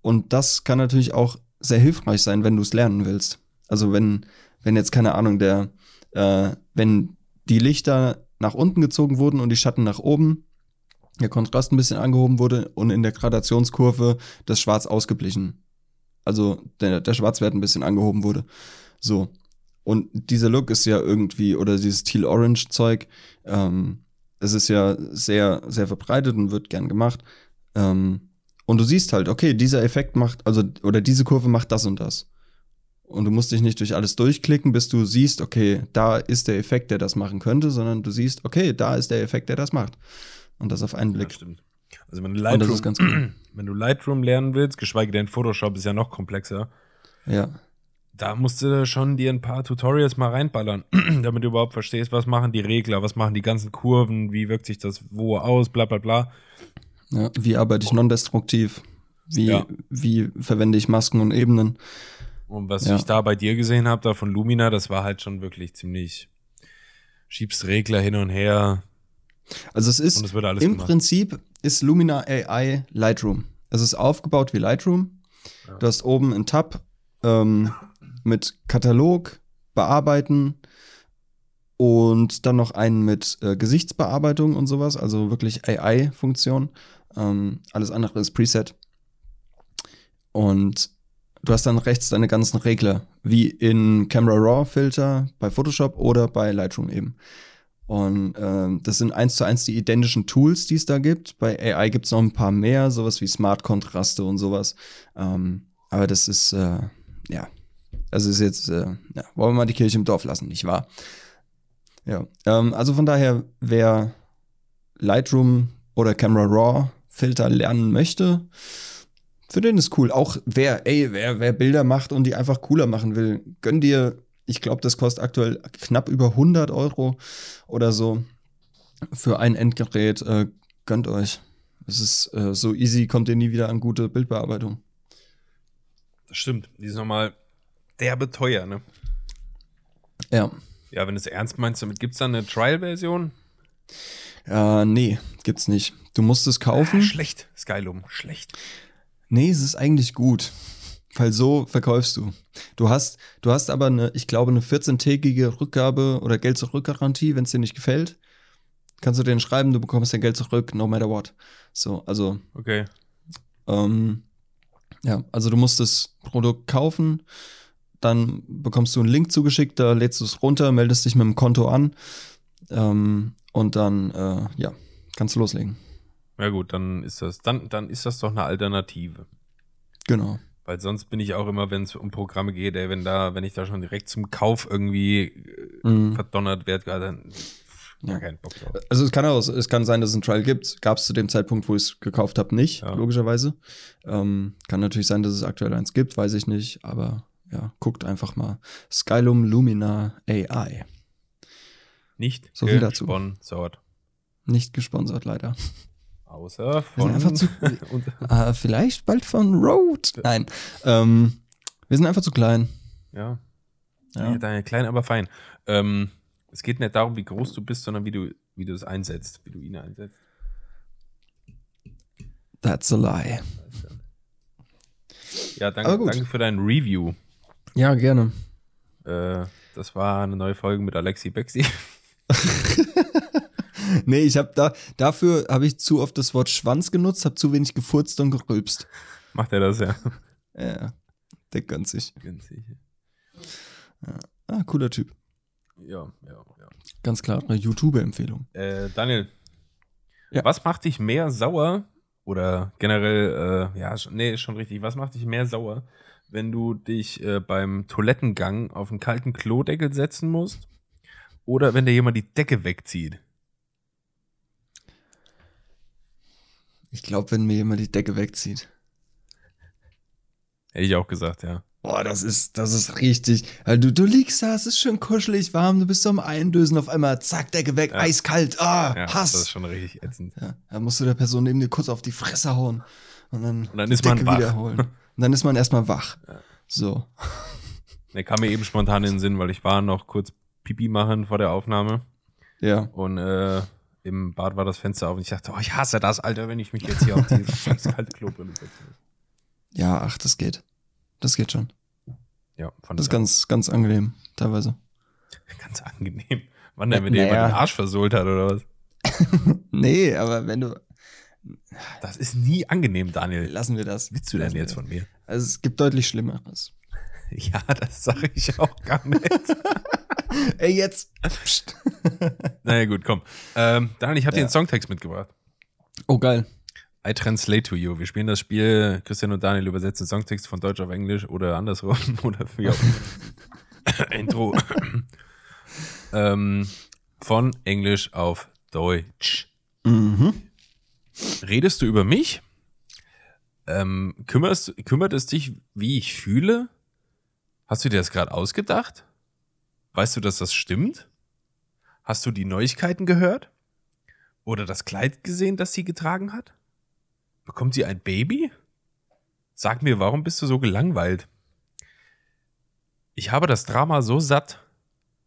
Und das kann natürlich auch sehr hilfreich sein, wenn du es lernen willst. Also wenn, wenn jetzt keine Ahnung, der, äh, wenn die Lichter nach unten gezogen wurden und die Schatten nach oben, der Kontrast ein bisschen angehoben wurde und in der Gradationskurve das Schwarz ausgeblichen. Also der, der Schwarzwert ein bisschen angehoben wurde. So. Und dieser Look ist ja irgendwie, oder dieses Teal-Orange-Zeug, ähm, es ist ja sehr, sehr verbreitet und wird gern gemacht. Ähm, und du siehst halt, okay, dieser Effekt macht, also, oder diese Kurve macht das und das. Und du musst dich nicht durch alles durchklicken, bis du siehst, okay, da ist der Effekt, der das machen könnte, sondern du siehst, okay, da ist der Effekt, der das macht. Und das auf einen Blick. Ja, stimmt. Also wenn du, Lightroom, das ist ganz cool. wenn du Lightroom lernen willst, geschweige denn Photoshop ist ja noch komplexer, Ja. Da musst du schon dir ein paar Tutorials mal reinballern, damit du überhaupt verstehst, was machen die Regler, was machen die ganzen Kurven, wie wirkt sich das wo aus, bla bla bla. ja. Wie arbeite ich non-destruktiv? Wie, Ja. wie verwende ich Masken und Ebenen? Und was Ja. ich da bei dir gesehen habe, da von Lumina, das war halt schon wirklich ziemlich, schiebst Regler hin und her Also es ist im gemacht. Prinzip ist Lumina AI Lightroom. Es ist aufgebaut wie Lightroom. Du hast oben einen Tab ähm, mit Katalog, Bearbeiten und dann noch einen mit äh, Gesichtsbearbeitung und sowas, also wirklich AI-Funktion. Ähm, alles andere ist Preset. Und du hast dann rechts deine ganzen Regler, wie in Camera Raw Filter bei Photoshop oder bei Lightroom eben. Und ähm, das sind eins zu eins die identischen Tools, die es da gibt. Bei AI gibt es noch ein paar mehr, sowas wie Smart-Kontraste und sowas. Ähm, aber das ist, äh, ja, das ist jetzt, äh, ja, wollen wir mal die Kirche im Dorf lassen, nicht wahr? Ja, ähm, also von daher, wer Lightroom oder Camera Raw Filter lernen möchte, für den ist cool. Auch wer, ey, wer, wer Bilder macht und die einfach cooler machen will, gönn dir, ich glaube, das kostet aktuell knapp über 100 Euro oder so für ein Endgerät. Äh, gönnt euch. Es ist äh, so easy, kommt ihr nie wieder an gute Bildbearbeitung. Das stimmt. Die ist nochmal derbe teuer, ne? Ja. Ja, wenn du es ernst meinst, damit gibt es dann eine Trial-Version? Äh, nee, gibt's nicht. Du musst es kaufen. Ah, schlecht. Skylum, schlecht. Nee, es ist eigentlich gut. Weil so verkaufst du. Du hast, du hast aber eine, ich glaube, eine 14-tägige Rückgabe oder Geld zurück-Garantie, wenn es dir nicht gefällt. Kannst du denen schreiben, du bekommst dein Geld zurück, no matter what. So, also, Okay. ähm, ja, also du musst das Produkt kaufen, dann bekommst du einen Link zugeschickt, da lädst du es runter, meldest dich mit dem Konto an ähm, und dann, äh, ja, kannst du loslegen. Ja gut, dann ist das, dann, dann ist das doch eine Alternative. Genau. Weil sonst bin ich auch immer, wenn es um Programme geht, ey, wenn da, wenn ich da schon direkt zum Kauf irgendwie äh, Mhm. verdonnert werde, dann ja. Keinen Bock drauf. Also es kann auch, es kann sein, dass es einen Trial gibt. Gab es zu dem Zeitpunkt, wo ich es gekauft habe, nicht, Ja. logischerweise. Ähm, kann natürlich sein, dass es aktuell eins gibt, weiß ich nicht, aber ja, guckt einfach mal. Skylum Lumina AI. Nicht So viel dazu. gesponsert. Nicht gesponsert, leider. Außer von einfach zu, äh, vielleicht bald von Road. Nein. Ähm, wir sind einfach zu klein. ja. Ja. ja. Klein, aber fein. Ähm, es geht nicht darum, wie groß du bist, sondern wie du, wie du es einsetzt, wie du ihn einsetzt. That's a lie. Ja, danke, danke für dein Review. Ja, gerne. Äh, das war eine neue Folge mit Alexi Bexi. Nee, ich habe da, dafür habe ich zu oft das Wort Schwanz genutzt, habe zu wenig gefurzt und gerülpst. Macht er das ja? Ja, der gönnt sich. Ah, cooler Typ. Ja, ja, ja. Ganz klar, eine YouTuber-Empfehlung. Äh, Daniel, Ja. was macht dich mehr sauer oder generell, äh, ja, nee, ist schon richtig, was macht dich mehr sauer, wenn du dich äh, beim Toilettengang auf einen kalten Klodeckel setzen musst oder wenn dir jemand die Decke wegzieht? Ich glaube, wenn mir jemand die Decke wegzieht. Hätte ich auch gesagt, ja. Boah, das ist, das ist richtig. Du, du liegst da, es ist schön kuschelig, warm, du bist so am Eindösen, auf einmal, zack, Decke weg, Ja. eiskalt, ah, ja Hass. Das ist schon richtig ätzend. ja, dann musst du der Person neben dir kurz auf die Fresse hauen. Und dann, Und dann die ist man wach. wiederholen. Und dann ist man erstmal wach. Ja. So. Der kam mir eben spontan in den Sinn, weil ich war noch kurz Pipi machen vor der Aufnahme. Ja. Und äh, im Bad war das Fenster auf und ich dachte, oh, ich hasse das, Alter, wenn ich mich jetzt hier auf die scheiß kalte Klobrille setze. Ja, ach, das geht. Das geht schon. Ja, fand Das ist ganz, ganz angenehm, teilweise. ganz angenehm. Wann der mit dem Naja. den Arsch versohlt hat oder was? Nee, aber wenn du. Das ist nie angenehm, Daniel. Lassen wir das. Willst du denn Lassen wir jetzt von mir? Also es gibt deutlich Schlimmeres. Ja, das sage ich auch gar nicht. Ey, jetzt. Psst. naja, gut, komm. Ähm, Daniel, ich habe dir Ja. einen Songtext mitgebracht. Oh, geil. I translate to you. Wir spielen das Spiel, Christian und Daniel übersetzen Songtext von Deutsch auf Englisch oder andersrum oder für Intro. ähm, von Englisch auf Deutsch. Mhm. Redest du über mich? Ähm, kümmerst, kümmert es dich, wie ich fühle? Hast du dir das gerade ausgedacht? Weißt du, dass das stimmt? Hast du die Neuigkeiten gehört? Oder das Kleid gesehen, das sie getragen hat? Bekommt sie ein Baby? Sag mir, warum bist du so gelangweilt? Ich habe das Drama so satt.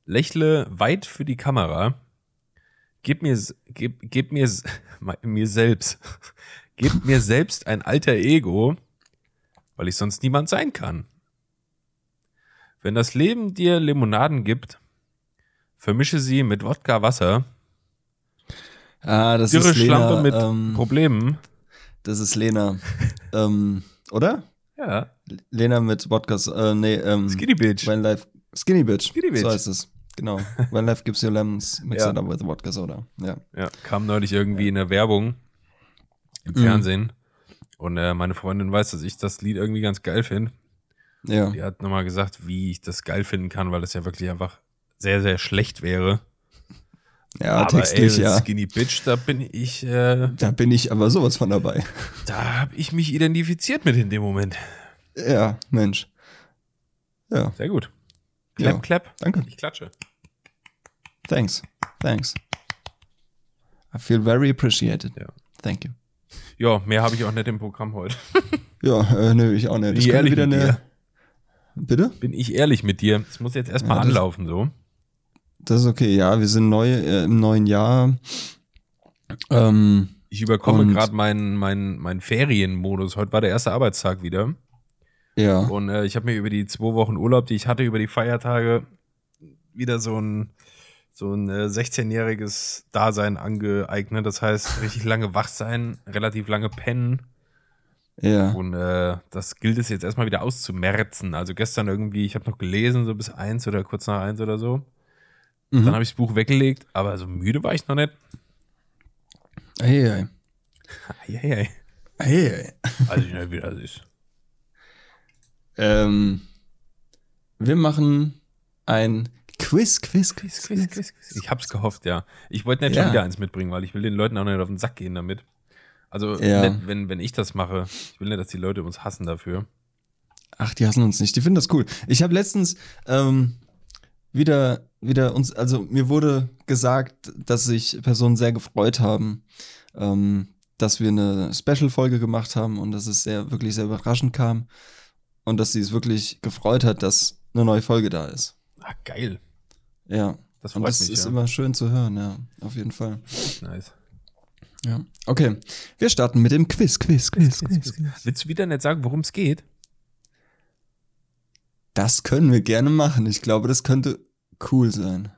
Lächle weit für die Kamera. Gib mir, gib, gib mir, mir selbst, gib mir selbst ein alter Ego, weil ich sonst niemand sein kann. Wenn das Leben dir Limonaden gibt, vermische sie mit Wodka Wasser, Ah, das dürre ist Lena. Schlampe mit ähm, Problemen. das ist Lena. ähm, oder? Ja, Lena mit Wodkas. Äh, nee, ähm. Skinny Bitch. When Life. Skinny Bitch. Skinny Bitch. So heißt es. Genau. When Life gives you lemons, mix Ja. it up with vodka soda. Ja. Ja, kam neulich irgendwie in der Werbung im Mhm. Fernsehen. Und äh, meine Freundin weiß, dass ich das Lied irgendwie ganz geil finde. Ja. Die hat nochmal gesagt, wie ich das geil finden kann, weil das ja wirklich einfach sehr, sehr schlecht wäre. Ja, aber textlich, ey, ja. Skinny Bitch, da bin ich, äh, Da bin ich aber sowas von dabei. da habe ich mich identifiziert mit in dem Moment. Ja, Mensch. Ja, Sehr gut. Clap, Ja. clap. danke. Ich klatsche. Thanks. Thanks. I feel very appreciated. Ja. Thank you. Ja, mehr habe ich auch nicht im Programm heute. Ja, äh, nö, ich auch nicht. Bin ich ehrlich wieder mit eine. dir? Bitte? Bin ich ehrlich mit dir? Es muss jetzt erstmal Ja, anlaufen, so. Das ist okay, ja, wir sind neu äh, im neuen Jahr. Ähm, Ich überkomme gerade meinen mein, mein Ferienmodus. Heute war der erste Arbeitstag wieder. Ja. Und äh, ich habe mir über die zwei Wochen Urlaub, die ich hatte, über die Feiertage, wieder so ein, so ein äh, 16-jähriges Dasein angeeignet. Das heißt, richtig lange wach sein, relativ lange pennen. Ja. Und äh, das gilt es jetzt erstmal wieder auszumerzen. Also gestern irgendwie, ich habe noch gelesen, so bis eins oder kurz nach eins oder so. Mhm. Dann habe ich das Buch weggelegt, aber so müde war ich noch nicht. Hey, hey. Hey, hey. Hey, hey. Also nicht, wie das ist. Ähm, wir machen ein Quiz, Quiz, Quiz, Quiz. Quiz, Quiz. Ich hab's gehofft, ja. Ich wollte nicht Ja. schon wieder eins mitbringen, weil ich will den Leuten auch nicht auf den Sack gehen damit. Also, Ja. nicht, wenn, wenn ich das mache, ich will nicht, dass die Leute uns hassen dafür. Ach, die hassen uns nicht. Die finden das cool. Ich habe letztens ähm, wieder, wieder uns, also mir wurde gesagt, dass sich Personen sehr gefreut haben, ähm, dass wir eine Special-Folge gemacht haben und dass es sehr, wirklich sehr überraschend kam und dass sie es wirklich gefreut hat, dass eine neue Folge da ist. Ah, geil. Ja. Das Und das mich, ist ja. immer schön zu hören, ja, auf jeden Fall. nice. Ja. Okay, wir starten mit dem Quiz, Quiz, Quiz, Quiz. Willst du wieder nicht sagen, worum es geht? Das können wir gerne machen. Ich glaube, das könnte cool sein.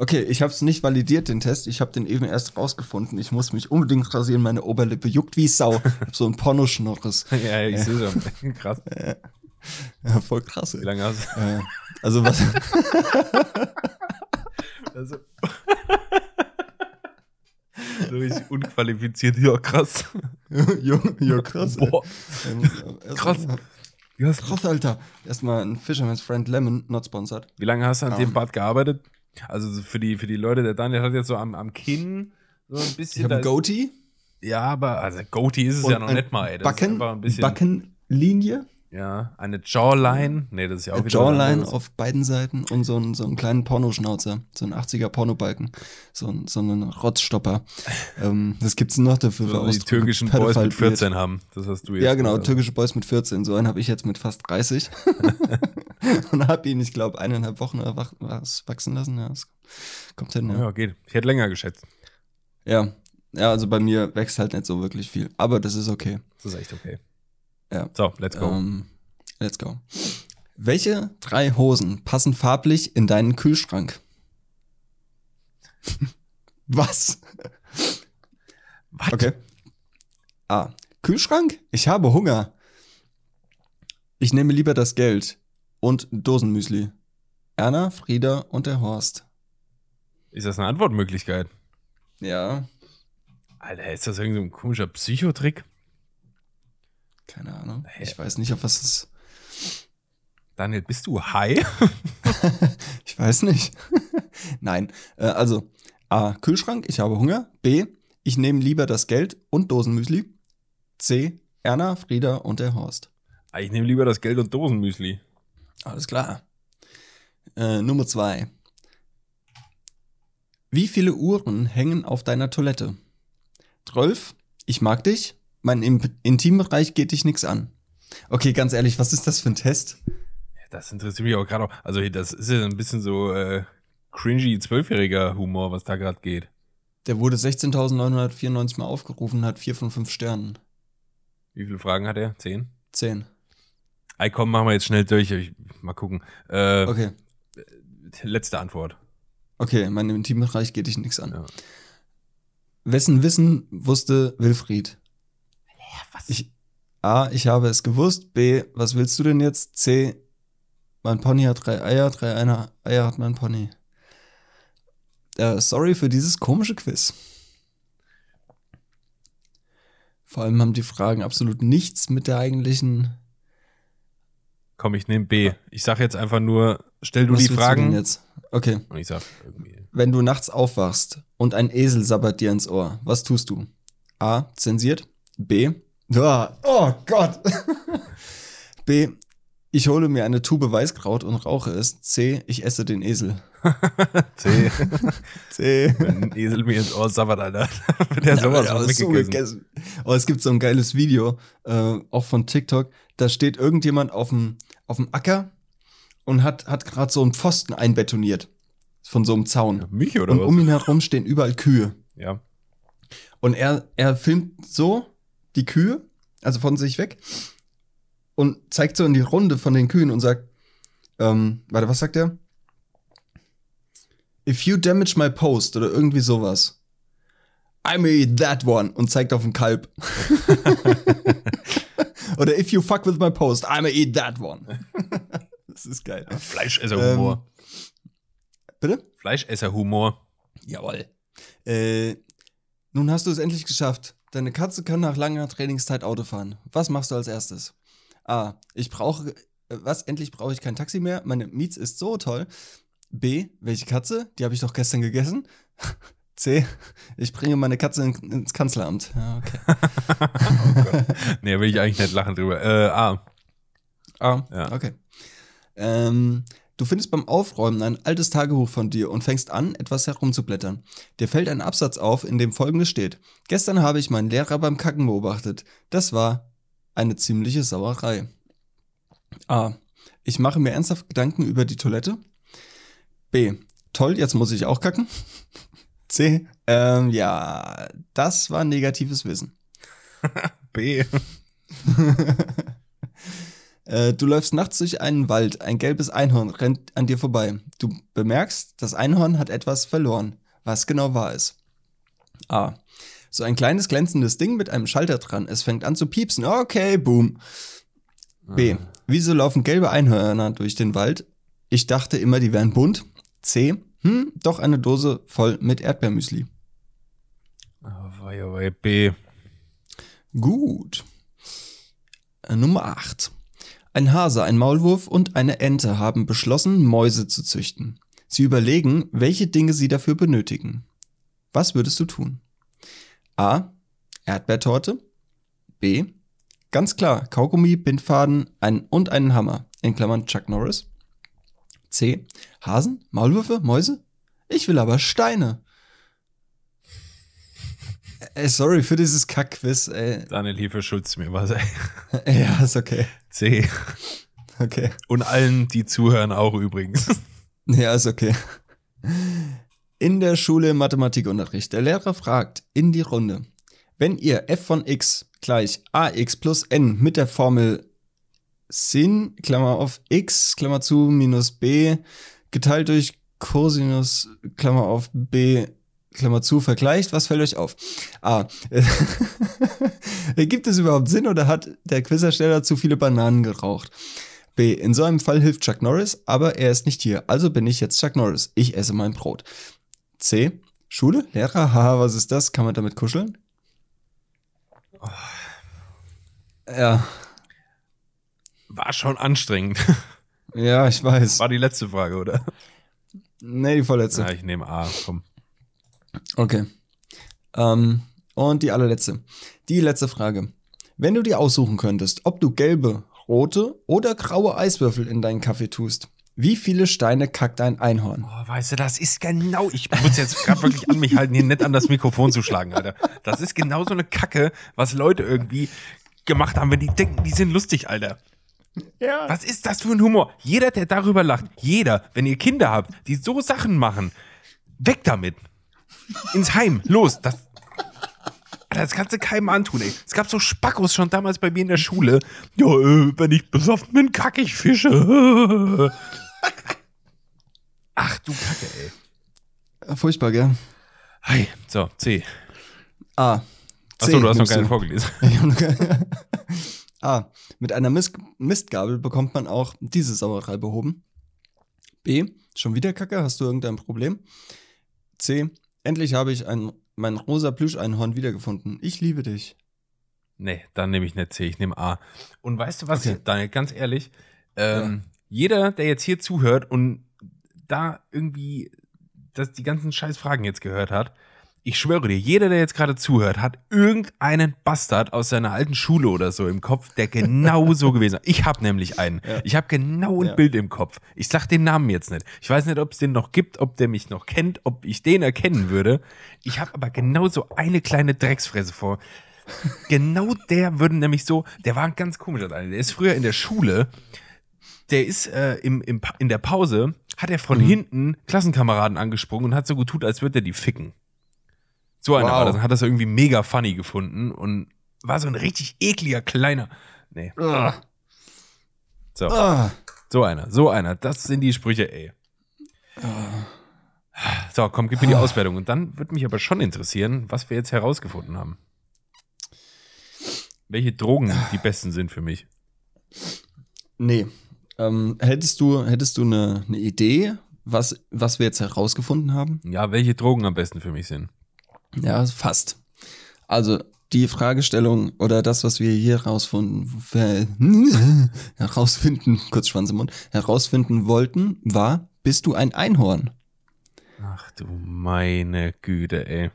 Okay, ich habe es nicht validiert, den Test. Ich habe den eben erst rausgefunden. Ich muss mich unbedingt rasieren. Meine Oberlippe juckt wie Sau. So ein Pornoschnorres. ja, ich sehe schon. Krass. Ja, voll krass. Wie Ey. lange hast Äh, also was? du? Also. so richtig unqualifiziert. Ja, krass. jo, jo, krass. ey. Boah, Ähm, erst- krass. Wie, Krass, Alter. Erstmal ein Fisherman's Friend Lemon, not sponsored. wie lange hast du an Ja. dem Bart gearbeitet? Also so für die, für die Leute, der Daniel hat jetzt so am, am Kinn so ein bisschen. Ich ist- Goatee. Ja, aber also Goatee ist es und ja noch nicht mal, ey. Das ist Backen, einfach ein bisschen. Backenlinie. Ja, eine Jawline. Nee, das ist ja auch Eine Jawline auf beiden Seiten und so einen, so einen kleinen Pornoschnauzer, so ein 80er Pornobalken, so, ein, so einen Rotzstopper. ähm, gibt's denn noch dafür? für So die türkischen Boys mit 14 haben. Das hast du jetzt. Ja, genau, türkische Boys mit 14. So einen habe ich jetzt mit fast 30. und habe ihn, ich glaube, eineinhalb Wochen wachsen lassen. Ja, das kommt hin, Ja. ja. geht. Ich hätte länger geschätzt. Ja. Ja, also bei mir wächst halt nicht so wirklich viel. Aber das ist okay. Das ist echt okay. Ja. So, let's go. Ähm, let's go. Welche drei Hosen passen farblich in deinen Kühlschrank? Was? Was? Okay. A. Kühlschrank? Ich habe Hunger. Ich nehme lieber das Geld und Dosenmüsli. Erna, Frieda und der Horst. Ist das eine Antwortmöglichkeit? Ja, Alter, ist das irgendein so ein komischer Psychotrick? keine Ahnung. Hä? Ich weiß nicht, auf was es. Daniel, bist du high? Ich weiß nicht. Nein. Äh, also A. Kühlschrank, ich habe Hunger. B. Ich nehme lieber das Geld und Dosenmüsli. C. Erna, Frieda und der Horst. Ah, Ich nehme lieber das Geld und Dosenmüsli. Alles klar. Äh, Nummer zwei. Wie viele Uhren hängen auf deiner Toilette? 12. Ich mag dich. Mein Im Intimbereich geht dich nix an. Okay, ganz ehrlich, was ist das für ein Test? Das interessiert mich auch gerade auch. Also, das ist ja ein bisschen so äh, cringy zwölfjähriger Humor, was da gerade geht. Der wurde 16.994 Mal aufgerufen, hat 4 von 5 Sternen. Wie viele Fragen hat er? Zehn? 10. Ey, komm, machen wir jetzt schnell durch. Ich, mal gucken. Äh, Okay. Letzte Antwort. Okay, mein Intimbereich geht dich nix an. Ja. Wessen Wissen wusste Wilfried? Was? Ich, A, ich habe es gewusst. B, was willst du denn jetzt? C, mein Pony hat drei Eier, drei Eier, Eier hat mein Pony. Äh, sorry für dieses komische Quiz. Vor allem haben die Fragen absolut nichts mit der eigentlichen. Komm, ich nehme B. Ich sag jetzt einfach nur, stell du Was die Fragen. denn jetzt? Okay. Und ich sag irgendwie. Wenn du nachts aufwachst und ein Esel sabbert dir ins Ohr, was tust du? A. Zensiert. B. Ah, oh Gott. B. Ich hole mir eine Tube Weißkraut und rauche es. C. Ich esse den Esel. C. C. Wenn ein Esel mir ins Ohr sabbert, Alter. Wird der sowas Ja, von so gegessen. Oh, es gibt so ein geiles Video, äh, auch von TikTok. Da steht irgendjemand auf dem auf dem Acker und hat, hat gerade so einen Pfosten einbetoniert. Von so einem Zaun. Mich oder und was? um ihn herum stehen überall Kühe. ja. Und er, er filmt so die Kühe, also von sich weg, und zeigt so in die Runde von den Kühen und sagt, ähm, warte, was sagt er? If you damage my post oder irgendwie sowas. I may eat that one und zeigt auf den Kalb. oder if you fuck with my post, I may eat that one. das ist geil. Fleischesser-Humor. Bitte? Fleischesser-Humor. Jawohl. Äh, nun hast du es endlich geschafft. Deine Katze kann nach langer Trainingszeit Auto fahren. Was machst du als erstes? A. Ich brauche. äh, Was? Endlich brauche ich kein Taxi mehr. Meine Miets ist so toll. B. Welche Katze? Die habe ich doch gestern gegessen. C. Ich bringe meine Katze in, ins Kanzleramt. Ja, okay. Nee, will ich eigentlich nicht lachen drüber. Äh, A. Ah, Ja. okay. Ähm, du findest beim Aufräumen ein altes Tagebuch von dir und fängst an, etwas herumzublättern. Dir fällt ein Absatz auf, in dem folgendes steht. Gestern habe ich meinen Lehrer beim Kacken beobachtet. Das war eine ziemliche Sauerei. A. Ich mache mir ernsthaft Gedanken über die Toilette. B. Toll, jetzt muss ich auch kacken. C. Ähm, ja, das war negatives Wissen. B. Äh, du läufst nachts durch einen Wald, ein gelbes Einhorn rennt an dir vorbei. Du bemerkst, das Einhorn hat etwas verloren. Was genau war es? A. So ein kleines glänzendes Ding mit einem Schalter dran. Es fängt an zu piepsen. Okay, boom. B. Wieso laufen gelbe Einhörner durch den Wald? Ich dachte immer, die wären bunt. C. Hm, doch eine Dose voll mit Erdbeermüsli. Oh, B. Gut. Äh, Nummer 8. Ein Hase, ein Maulwurf und eine Ente haben beschlossen, Mäuse zu züchten. Sie überlegen, welche Dinge sie dafür benötigen. Was würdest du tun? A. Erdbeertorte. B. Ganz klar, Kaugummi, Bindfaden ein, und einen Hammer. In Klammern Chuck Norris. C. Hasen, Maulwürfe, Mäuse? Ich will aber Steine. Ey, sorry für dieses Kackquiz, ey. Daniel, hier verschulzt mir was, ey. Ja, ist okay. C. Okay. Und allen, die zuhören, auch übrigens. Ja, ist okay. In der Schule Mathematikunterricht. Der Lehrer fragt in die Runde, wenn ihr f von x gleich ax plus n mit der Formel sin, Klammer auf x, Klammer zu, minus b, geteilt durch Cosinus, Klammer auf b, Klammer zu, vergleicht, was fällt euch auf? A. Gibt es überhaupt Sinn oder hat der Quizersteller zu viele Bananen geraucht? B. In so einem Fall hilft Chuck Norris, aber er ist nicht hier, also bin ich jetzt Chuck Norris. Ich esse mein Brot. C. Schule? Lehrer? Haha, was ist das? Kann man damit kuscheln? Ja. War schon anstrengend. Ja, ich weiß. War die letzte Frage, oder? Nee, die vorletzte. Ja, ich nehme A, komm. Okay. Ähm, und die allerletzte. Die letzte Frage. Wenn du dir aussuchen könntest, ob du gelbe, rote oder graue Eiswürfel in deinen Kaffee tust, wie viele Steine kackt ein Einhorn? Oh, weißt du, das ist genau. Ich muss jetzt gerade wirklich an mich halten, hier nicht an das Mikrofon zu schlagen, Alter. Das ist genau so eine Kacke, was Leute irgendwie gemacht haben, wenn die denken, die sind lustig, Alter. Ja. Was ist das für ein Humor? Jeder, der darüber lacht, jeder, wenn ihr Kinder habt, die so Sachen machen, weg damit. Ins Heim, los. Das, das kannst du keinem antun, ey. Es gab so Spackos schon damals bei mir in der Schule. Ja, äh, wenn ich besoffen bin, kacke ich Fische. Ach du Kacke, ey. Furchtbar, gell? Hi, so, C. A. Achso, C du hast noch keinen vorgelesen. A. Mit einer Mist Mistgabel bekommt man auch diese Sauerei behoben. B. Schon wieder Kacke? Hast du irgendein Problem? C. Endlich habe ich ein, mein rosa Plüscheinhorn wiedergefunden. Ich liebe dich. Nee, dann nehme ich nicht C, ich nehme A. Und weißt du was, Okay. Daniel, ganz ehrlich, ähm, jeder, der jetzt hier zuhört und da irgendwie das, die ganzen scheiß Fragen jetzt gehört hat, ich schwöre dir, jeder, der jetzt gerade zuhört, hat irgendeinen Bastard aus seiner alten Schule oder so im Kopf, der genau so gewesen ist. Ich habe nämlich einen. Ja. Ich habe genau ein Ja. Bild im Kopf. Ich sag den Namen jetzt nicht. Ich weiß nicht, ob es den noch gibt, ob der mich noch kennt, ob ich den erkennen würde. Ich habe aber genau so eine kleine Drecksfresse vor. Genau der würde nämlich so, der war ein ganz komischer Teil. Der ist früher in der Schule, der ist äh, im, im, in der Pause, hat er von hinten Klassenkameraden angesprungen und hat so gut als würde er die ficken. So einer Wow. das. Und hat das irgendwie mega funny gefunden und war so ein richtig ekliger kleiner. Nee, Ah. so, Ah. so einer, so einer. Das sind die Sprüche, ey. So, komm, gib mir die Auswertung. Und dann würde mich aber schon interessieren, was wir jetzt herausgefunden haben. Welche Drogen die besten sind für mich. Nee. Ähm, hättest du, hättest du eine, eine Idee, was, was wir jetzt herausgefunden haben? Ja, welche Drogen am besten für mich sind. Ja, fast. Also, die Fragestellung oder das, was wir hier herausfinden, herausfinden, kurz Schwanz im Mund, herausfinden wollten, war, bist du ein Einhorn? Ach du meine Güte, ey.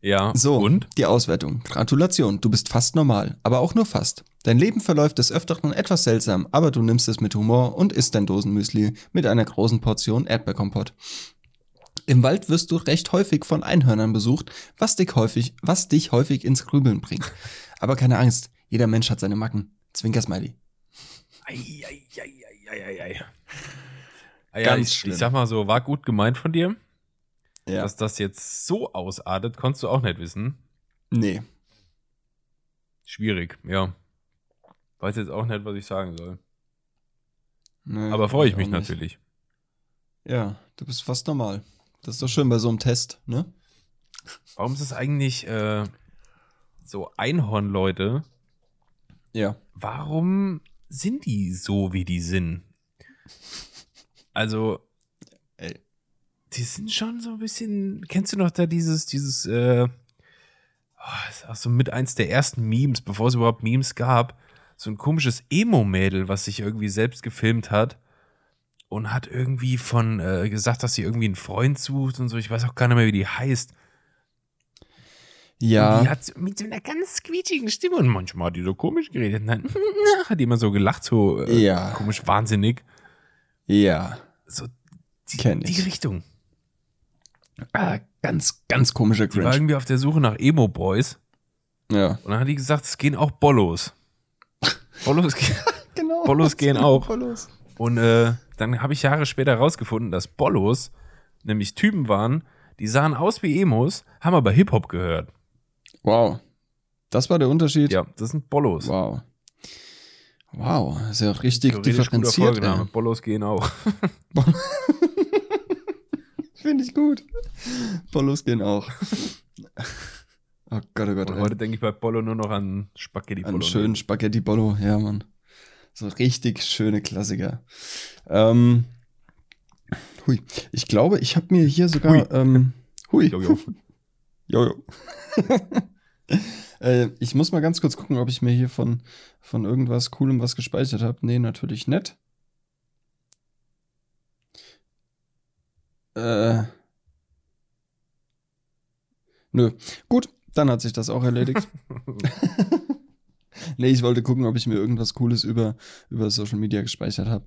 Ja, So, und? die Auswertung. Gratulation, du bist fast normal, aber auch nur fast. Dein Leben verläuft des Öfteren etwas seltsam, aber du nimmst es mit Humor und isst dein Dosenmüsli mit einer großen Portion Erdbeerkompott. Im Wald wirst du recht häufig von Einhörnern besucht, was dich häufig, was dich häufig ins Grübeln bringt. Aber keine Angst, jeder Mensch hat seine Macken. Zwinker-Smiley. Ei, ei, ei, ei, ei, ei, ei. Ah Ganz ich, schlimm. ich sag mal so, war gut gemeint von dir. Ja. Dass das jetzt so ausartet, konntest du auch nicht wissen. nee. Schwierig, ja. Weiß jetzt auch nicht, was ich sagen soll. nee Aber freue ich mich natürlich. Ja, du bist fast normal. Das ist doch schön bei so einem Test, ne? Warum ist es eigentlich äh, so Einhornleute? Ja. Warum sind die so, wie die sind? Also, Ey. die sind schon so ein bisschen. Kennst du noch da dieses, dieses, äh, oh, ist auch so mit eins der ersten Memes, bevor es überhaupt Memes gab, so ein komisches Emo-Mädel, was sich irgendwie selbst gefilmt hat und hat irgendwie von äh, gesagt, dass sie irgendwie einen Freund sucht und so. Ich weiß auch gar nicht mehr, wie die heißt. Und Ja. die hat mit so einer ganz squeakigen Stimme und manchmal hat die so komisch geredet. Und dann hat die immer so gelacht, so äh, Ja. komisch wahnsinnig. Ja. So die, Kenn die ich. Richtung. Ah, ganz, ganz komischer Die war Cringe. irgendwie auf der Suche nach Emo-Boys. Ja. Und dann hat die gesagt, es gehen auch Bollos. Bollos gehen, genau. Bollos gehen auch. Bollos. Und äh, dann habe ich Jahre später herausgefunden, dass Bollos nämlich Typen waren, die sahen aus wie Emos, haben aber Hip-Hop gehört. Wow. Das war der Unterschied? Ja, das sind Bollos. Wow. Wow, ist ja auch richtig Theoretisch guter differenziert. Folgename. Bollos gehen auch. Finde ich gut. Bollos gehen auch. Oh Gott, oh Gott. Und heute denke ich bei Bollo nur noch an Spaghetti Einen Bollo. schönen Spaghetti Bollo, ja, Mann. So richtig schöne Klassiker. Ähm, hui. Ich glaube, ich habe mir hier sogar. Hui. Ähm, hui. Jojo. Jojo. äh, ich muss mal ganz kurz gucken, ob ich mir hier von, von irgendwas Coolem was gespeichert habe. Nee, natürlich nicht. Äh. Nö. Gut, dann hat sich das auch erledigt. nee, ich wollte gucken, ob ich mir irgendwas Cooles über, über Social Media gespeichert habe.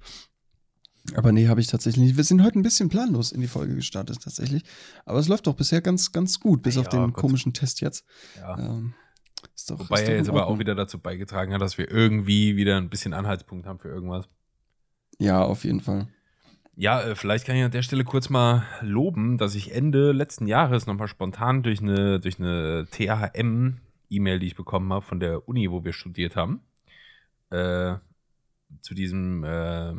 Aber nee, habe ich tatsächlich nicht. Wir sind heute ein bisschen planlos in die Folge gestartet, tatsächlich. Aber es läuft doch bisher ganz, ganz gut, bis Ja, auf den Gott. komischen Test jetzt. Ja. Ähm, ist doch, Wobei ist doch er jetzt aber auch wieder dazu beigetragen hat, dass wir irgendwie wieder ein bisschen Anhaltspunkt haben für irgendwas. Ja, auf jeden Fall. Ja, äh, vielleicht kann ich an der Stelle kurz mal loben, dass ich Ende letzten Jahres nochmal spontan durch eine, durch eine THM-E-Mail, die ich bekommen habe von der Uni, wo wir studiert haben, äh, zu diesem äh,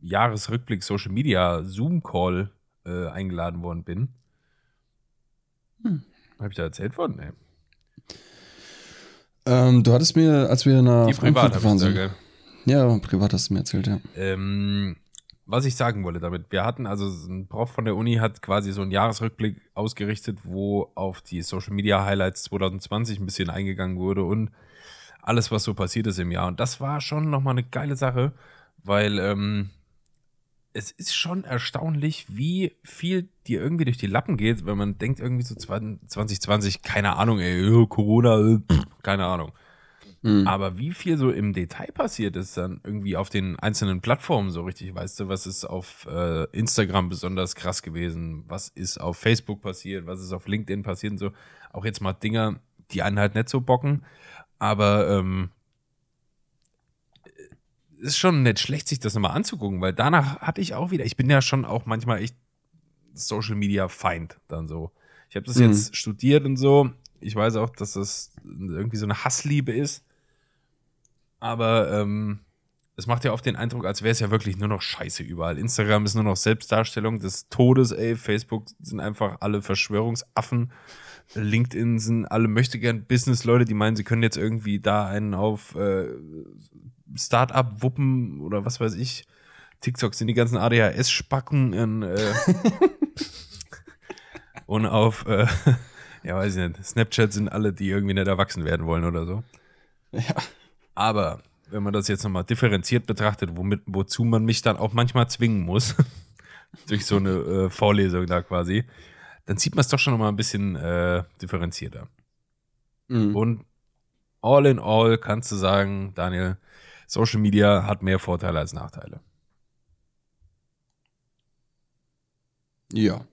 Jahresrückblick Social Media Zoom-Call äh, eingeladen worden bin. Hm. Habe ich da erzählt worden? Nee. Ähm, du hattest mir, als wir nach Die Frankfurt gefahren sind. Ja, privat hast du mir erzählt, ja. Ähm, was ich sagen wollte damit, wir hatten, also ein Prof von der Uni hat quasi so einen Jahresrückblick ausgerichtet, wo auf die Social Media Highlights 2020 ein bisschen eingegangen wurde und alles, was so passiert ist im Jahr. Und das war schon nochmal eine geile Sache, weil ähm, es ist schon erstaunlich, wie viel dir irgendwie durch die Lappen geht, wenn man denkt irgendwie so 2020, keine Ahnung, ey, Corona, äh, keine Ahnung. Mhm. Aber wie viel so im Detail passiert ist dann irgendwie auf den einzelnen Plattformen so richtig, weißt du, was ist auf äh, Instagram besonders krass gewesen, was ist auf Facebook passiert, was ist auf LinkedIn passiert und so. Auch jetzt mal Dinger, die einen halt nicht so bocken, aber ähm, ist schon nicht schlecht, sich das nochmal anzugucken, weil danach hatte ich auch wieder, ich bin ja schon auch manchmal echt Social Media Feind dann so. Ich habe das Mhm. jetzt studiert und so. Ich weiß auch, dass das irgendwie so eine Hassliebe ist. Aber ähm, es macht ja oft den Eindruck, als wäre es ja wirklich nur noch Scheiße überall. Instagram ist nur noch Selbstdarstellung des Todes, ey. Facebook sind einfach alle Verschwörungsaffen. LinkedIn sind alle möchtegern Business-Leute, die meinen, sie können jetzt irgendwie da einen auf äh, Start-up wuppen oder was weiß ich. TikTok sind die ganzen ADHS-Spacken äh, und auf, äh, ja weiß ich nicht, Snapchat sind alle, die irgendwie nicht erwachsen werden wollen oder so. Ja. Aber wenn man das jetzt nochmal differenziert betrachtet, womit, wozu man mich dann auch manchmal zwingen muss, durch so eine äh, Vorlesung da quasi, dann sieht man es doch schon nochmal ein bisschen äh, differenzierter. Mhm. Und all in all kannst du sagen, Daniel, Social Media hat mehr Vorteile als Nachteile. Ja.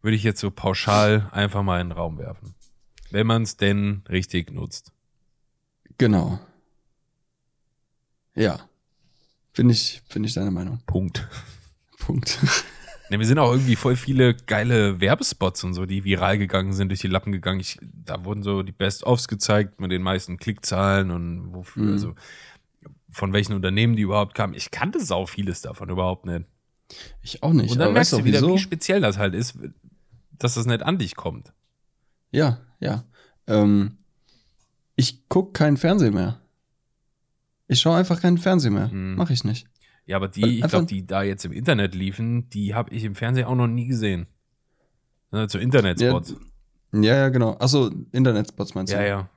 Würde ich jetzt so pauschal einfach mal in den Raum werfen. Wenn man es denn richtig nutzt. Genau. Ja. Bin ich, bin ich deiner Meinung. Punkt. Punkt. Ne, wir sind auch irgendwie voll viele geile Werbespots und so, die viral gegangen sind, durch die Lappen gegangen. Ich, da wurden so die Best-ofs gezeigt mit den meisten Klickzahlen und wofür, Mhm. also von welchen Unternehmen die überhaupt kamen. Ich kannte sau vieles davon überhaupt nicht. Ich auch nicht. und dann merkst du wieder, wieso? wie speziell das halt ist, dass das nicht an dich kommt. Ja, ja. Ähm, ich guck keinen Fernsehen mehr. Ich schaue einfach keinen Fernsehen mehr. Mhm. Mach ich nicht. Ja, aber die, ich glaube, die da jetzt im Internet liefen, die habe ich im Fernsehen auch noch nie gesehen. Ne, zu Internetspots. Ja, ja, genau. Achso, Internetspots meinst du? Ja, ja.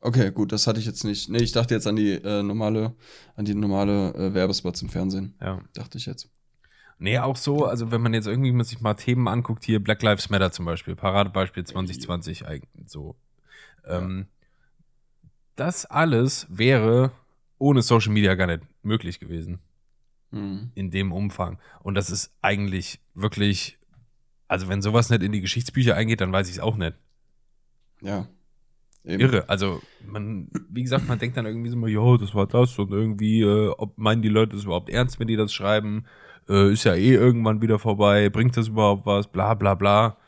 Okay, gut, das hatte ich jetzt nicht. Nee, ich dachte jetzt an die äh, normale, an die normale äh, Werbespots im Fernsehen. ja. Dachte ich jetzt. Nee, auch so, also wenn man jetzt irgendwie mal sich mal Themen anguckt, hier Black Lives Matter zum Beispiel, Paradebeispiel 2020 eigentlich so. Ähm, das alles wäre ohne Social Media gar nicht möglich gewesen Mhm. in dem Umfang. Und das ist eigentlich wirklich, also wenn sowas nicht in die Geschichtsbücher eingeht, dann weiß ich es auch nicht. Ja. Eben. irre. Also, man, wie gesagt, man denkt dann irgendwie so mal, ja, das war das und irgendwie, äh, ob meinen die Leute das überhaupt ernst, wenn die das schreiben? Äh, ist ja eh irgendwann wieder vorbei, bringt das überhaupt was, bla bla bla.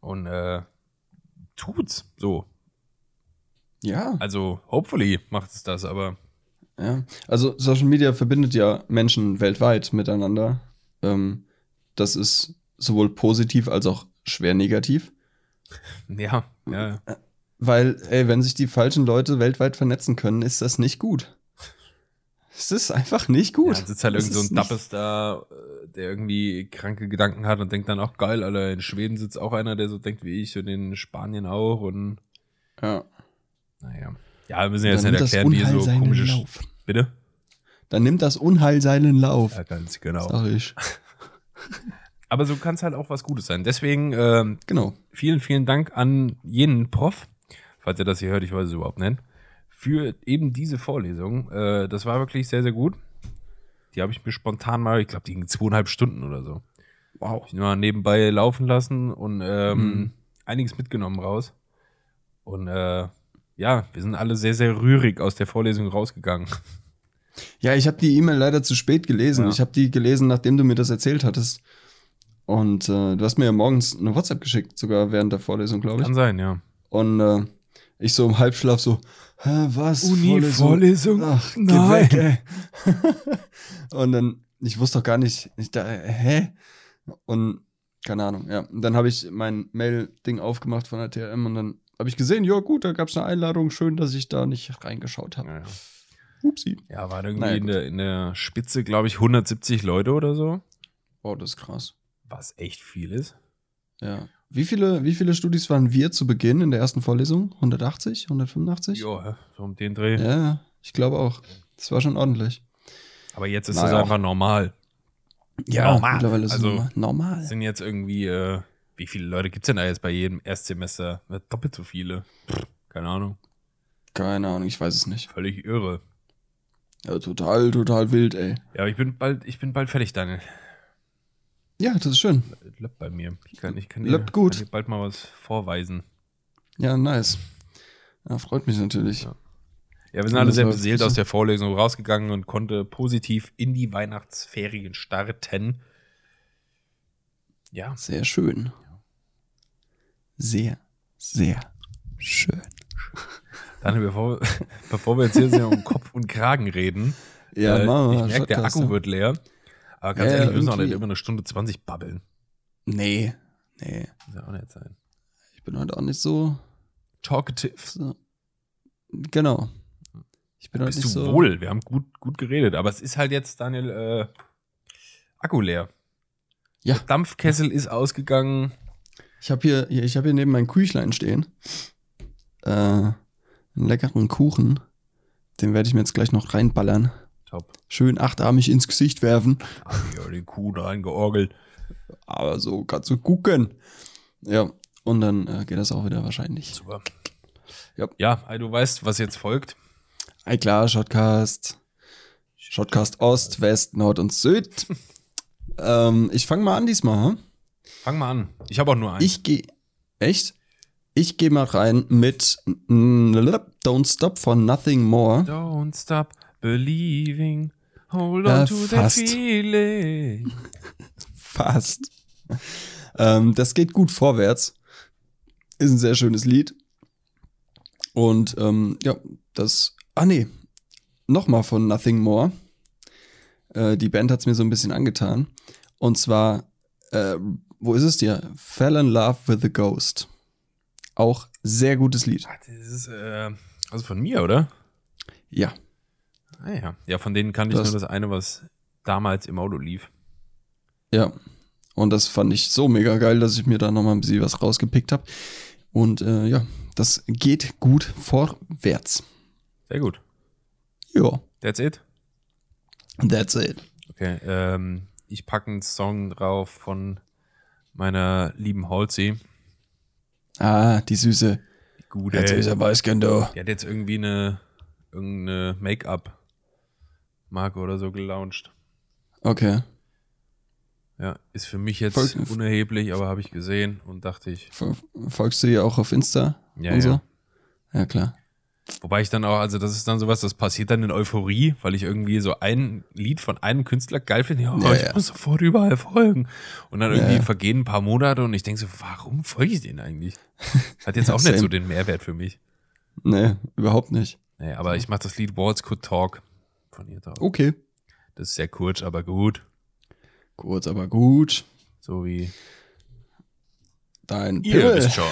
Und äh, tut's so. Ja. Also, hopefully macht es das, aber Ja, also Social Media verbindet ja Menschen weltweit miteinander. Ähm, das ist sowohl positiv als auch schwer negativ, ja, ja. weil, ey, wenn sich die falschen Leute weltweit vernetzen können, ist das nicht gut. Es ist einfach nicht gut. Ja, sitzt halt irgend so ein Dappes da, äh, der irgendwie kranke Gedanken hat und denkt dann auch geil, Alter, in Schweden sitzt auch einer, der so denkt wie ich und in Spanien auch und Ja. naja. Ja, wir müssen ja jetzt nicht erklären, wie so komische. Sch- Lauf. Bitte? Dann nimmt das Unheil seinen Lauf. Ja, ganz genau. Sag ich. Aber so kann es halt auch was Gutes sein. Deswegen ähm, Genau. vielen, vielen Dank an jenen Prof, falls ihr das hier hört, ich weiß es überhaupt nicht, für eben diese Vorlesung. Äh, das war wirklich sehr, sehr gut. Die habe ich mir spontan mal, ich glaube, die ging zweieinhalb Stunden oder so. Wow. Ich mal nebenbei laufen lassen und ähm, Mhm. einiges mitgenommen raus. Und äh, ja, wir sind alle sehr, sehr rührig aus der Vorlesung rausgegangen. Ja, ich habe die E-Mail leider zu spät gelesen. Ja. Ich habe die gelesen, nachdem du mir das erzählt hattest. Und äh, du hast mir ja morgens eine WhatsApp geschickt, sogar während der Vorlesung, glaube ich. Kann sein, ja. Und äh, ich so im Halbschlaf so, hä, was? Uni-Vorlesung? Ach, geh Nein. weg, ey. und dann, ich wusste doch gar nicht, ich da, hä? Und keine Ahnung, ja. Und dann habe ich mein Mail-Ding aufgemacht von der TRM und dann habe ich gesehen, ja gut, da gab es eine Einladung, schön, dass ich da nicht reingeschaut habe. Ja, ja. Upsi. ja waren irgendwie Naja, in, der, in der Spitze, glaube ich, 170 Leute oder so. Oh, das ist krass. Was echt viel ist. Ja. Wie viele, wie viele Studis waren wir zu Beginn in der ersten Vorlesung? 180? 185? Ja, so um den Dreh. Ja, ich glaube auch. Das war schon ordentlich. Aber jetzt ist Naja. es einfach normal. Ja, Normal. mittlerweile ist Also, es normal. sind jetzt irgendwie, äh, wie viele Leute gibt es denn da jetzt bei jedem Erstsemester? Doppelt so viele. Keine Ahnung. Keine Ahnung, ich weiß es nicht. Völlig irre. Ja, total, total wild, ey. Ja, aber ich bin bald, ich bin bald fertig, Daniel. Ja, das ist schön. Läuft bei mir. Ich kann, ich kann, Läuft gut. kann dir bald mal was vorweisen. Ja, nice. Ja, freut mich natürlich. Ja. Ja, wir sind alle sehr beseelt aus der Vorlesung rausgegangen und konnte positiv in die Weihnachtsferien starten. Ja, Sehr schön. Sehr, sehr schön. Daniel, bevor, bevor wir jetzt hier so um Kopf und Kragen reden, Ja, äh, wir. ich merke, der Akku wird leer. Aber ganz Ja, ehrlich, wir müssen auch nicht immer eine Stunde 20 babbeln. Nee, nee. Muss ja auch nicht sein. Ich bin heute auch nicht so. Talkative. so genau. Ich bin heute Bist nicht du so. wohl? Wir haben gut, gut geredet. Aber es ist halt jetzt, Daniel, äh, Akku leer. Ja. Der Dampfkessel ist ausgegangen. Ich habe hier, ich habe hier neben meinem Küchlein stehen. Äh, einen leckeren Kuchen. Den werde ich mir jetzt gleich noch reinballern. Top. Schön achtarmig ins Gesicht werfen. Hab ich ja die Kuh da eingeorgelt. Aber so kannst du gucken. Ja, und dann äh, geht das auch wieder wahrscheinlich. Super. Ja. Ja, du weißt, was jetzt folgt. Ey klar, Shotcast. Shotcast Ost, West, Nord und Süd. ähm, ich fange mal an diesmal. hm? Fang mal an. Ich habe auch nur einen. Ich gehe. Echt? Ich gehe mal rein mit Don't Stop for Nothing More. Don't stop believing. Hold on Äh, to fast. that feeling. Fast. ähm, das geht gut vorwärts. Ist ein sehr schönes Lied. Und ähm, ja, das. Ah, nee. Nochmal von Nothing More. Äh, die Band hat es mir so ein bisschen angetan. Und zwar, äh, wo ist es dir? Fell in Love with a Ghost. Auch sehr gutes Lied. Das ist, äh, also von mir, oder? Ja. Ah ja. Ja, von denen kannte ich nur das eine, was damals im Auto lief. Ja. Und das fand ich so mega geil, dass ich mir da nochmal ein bisschen was rausgepickt habe. Und äh, ja, das geht gut vorwärts. Sehr gut. Ja, That's it. that's it. Okay, ähm, ich packe einen Song drauf von meiner lieben Halsey. Ah, die süße. Die gute. Süße. Die hat jetzt irgendwie eine irgendeine Make-up-Marke oder so gelauncht. Okay. Ja, ist für mich jetzt Folgt- unerheblich, aber habe ich gesehen und dachte ich, folgst du ihr auch auf Insta? Ja, und so? ja. Ja, klar. Wobei ich dann auch, also das ist dann sowas, das passiert dann in Euphorie, weil ich irgendwie so ein Lied von einem Künstler geil finde. Ja, Ja, ich ja. muss sofort überall folgen. Und dann irgendwie Ja, vergehen ein paar Monate und ich denke so, warum folge ich den eigentlich? Hat jetzt auch nicht so den Mehrwert für mich. Nee, überhaupt nicht. Nee, aber ich mache das Lied Walls Could Talk von ihr drauf. Okay. Das ist sehr kurz, aber gut. Kurz, aber gut. So wie Dein ihr Pimmel. wisst schon.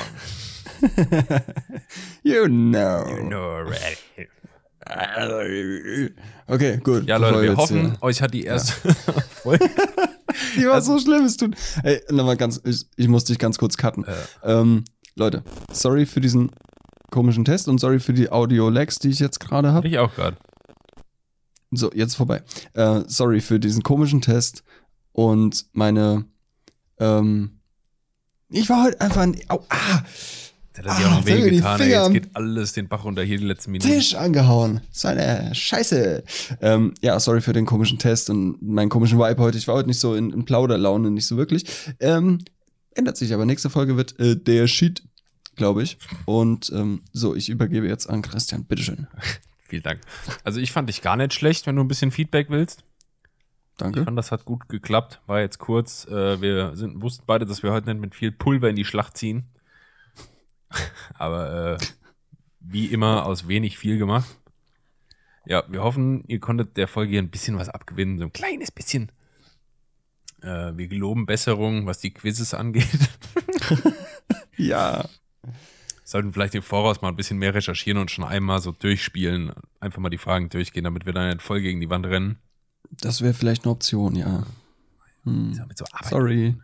You know. You know already. Okay, gut. Ja, Leute, wir hoffen, hier- euch hat die erste Folge. Die war Also- so schlimm, es tut. Ey, nochmal ganz, ich, ich muss dich ganz kurz cutten. Ähm, Leute, sorry für diesen komischen Test und sorry für die Audio-Lags, die ich jetzt gerade habe. ich auch gerade. So, jetzt vorbei. Äh, sorry für diesen komischen Test und meine, ähm, ich war heute einfach ein, au, ah, Der hat sich Ah, auch noch jetzt hab ich weh die getan. ey. Jetzt geht alles den Bach runter hier die letzten Minuten. Tisch angehauen. So eine Scheiße. Ähm, ja, sorry für den komischen Test und meinen komischen Vibe heute. Ich war heute nicht so in, in Plauderlaune, nicht so wirklich. Ähm, ändert sich aber. Nächste Folge wird äh, der Shit, glaube ich. Und ähm, so, ich übergebe jetzt an Christian. Bitteschön. Vielen Dank. Also ich fand dich gar nicht schlecht, wenn du ein bisschen Feedback willst. Ich Danke. fand, das hat gut geklappt. War jetzt kurz. Äh, wir sind, wussten beide, dass wir heute nicht mit viel Pulver in die Schlacht ziehen. Aber äh, wie immer aus wenig viel gemacht. Ja, wir hoffen, ihr konntet der Folge hier ein bisschen was abgewinnen. So ein kleines bisschen. Äh, wir geloben Besserung, was die Quizzes angeht. Ja. Sollten vielleicht im Voraus mal ein bisschen mehr recherchieren und schon einmal so durchspielen. Einfach mal die Fragen durchgehen, damit wir dann nicht voll gegen die Wand rennen. Das wäre vielleicht eine Option, ja. Hm. Sorry.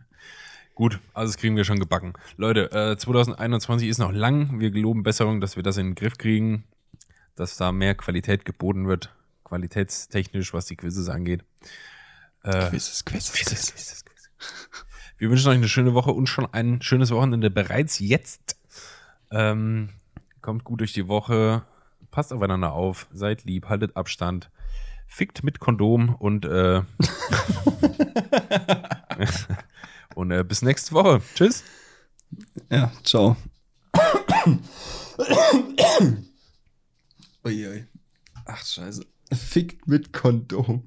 Gut, also das kriegen wir schon gebacken. Leute, äh, 2021 ist noch lang. Wir geloben Besserung, dass wir das in den Griff kriegen, dass da mehr Qualität geboten wird, qualitätstechnisch, was die Quizzes angeht. Äh, Quizzes, Quizzes, Quizzes, Quizzes, Quizzes. Wir wünschen euch eine schöne Woche und schon ein schönes Wochenende bereits jetzt. Ähm, kommt gut durch die Woche, passt aufeinander auf, seid lieb, haltet Abstand, fickt mit Kondom und äh, und äh, bis nächste Woche. Tschüss. Ja, ciao. Uiui. Ach, scheiße. Fickt mit Kondom.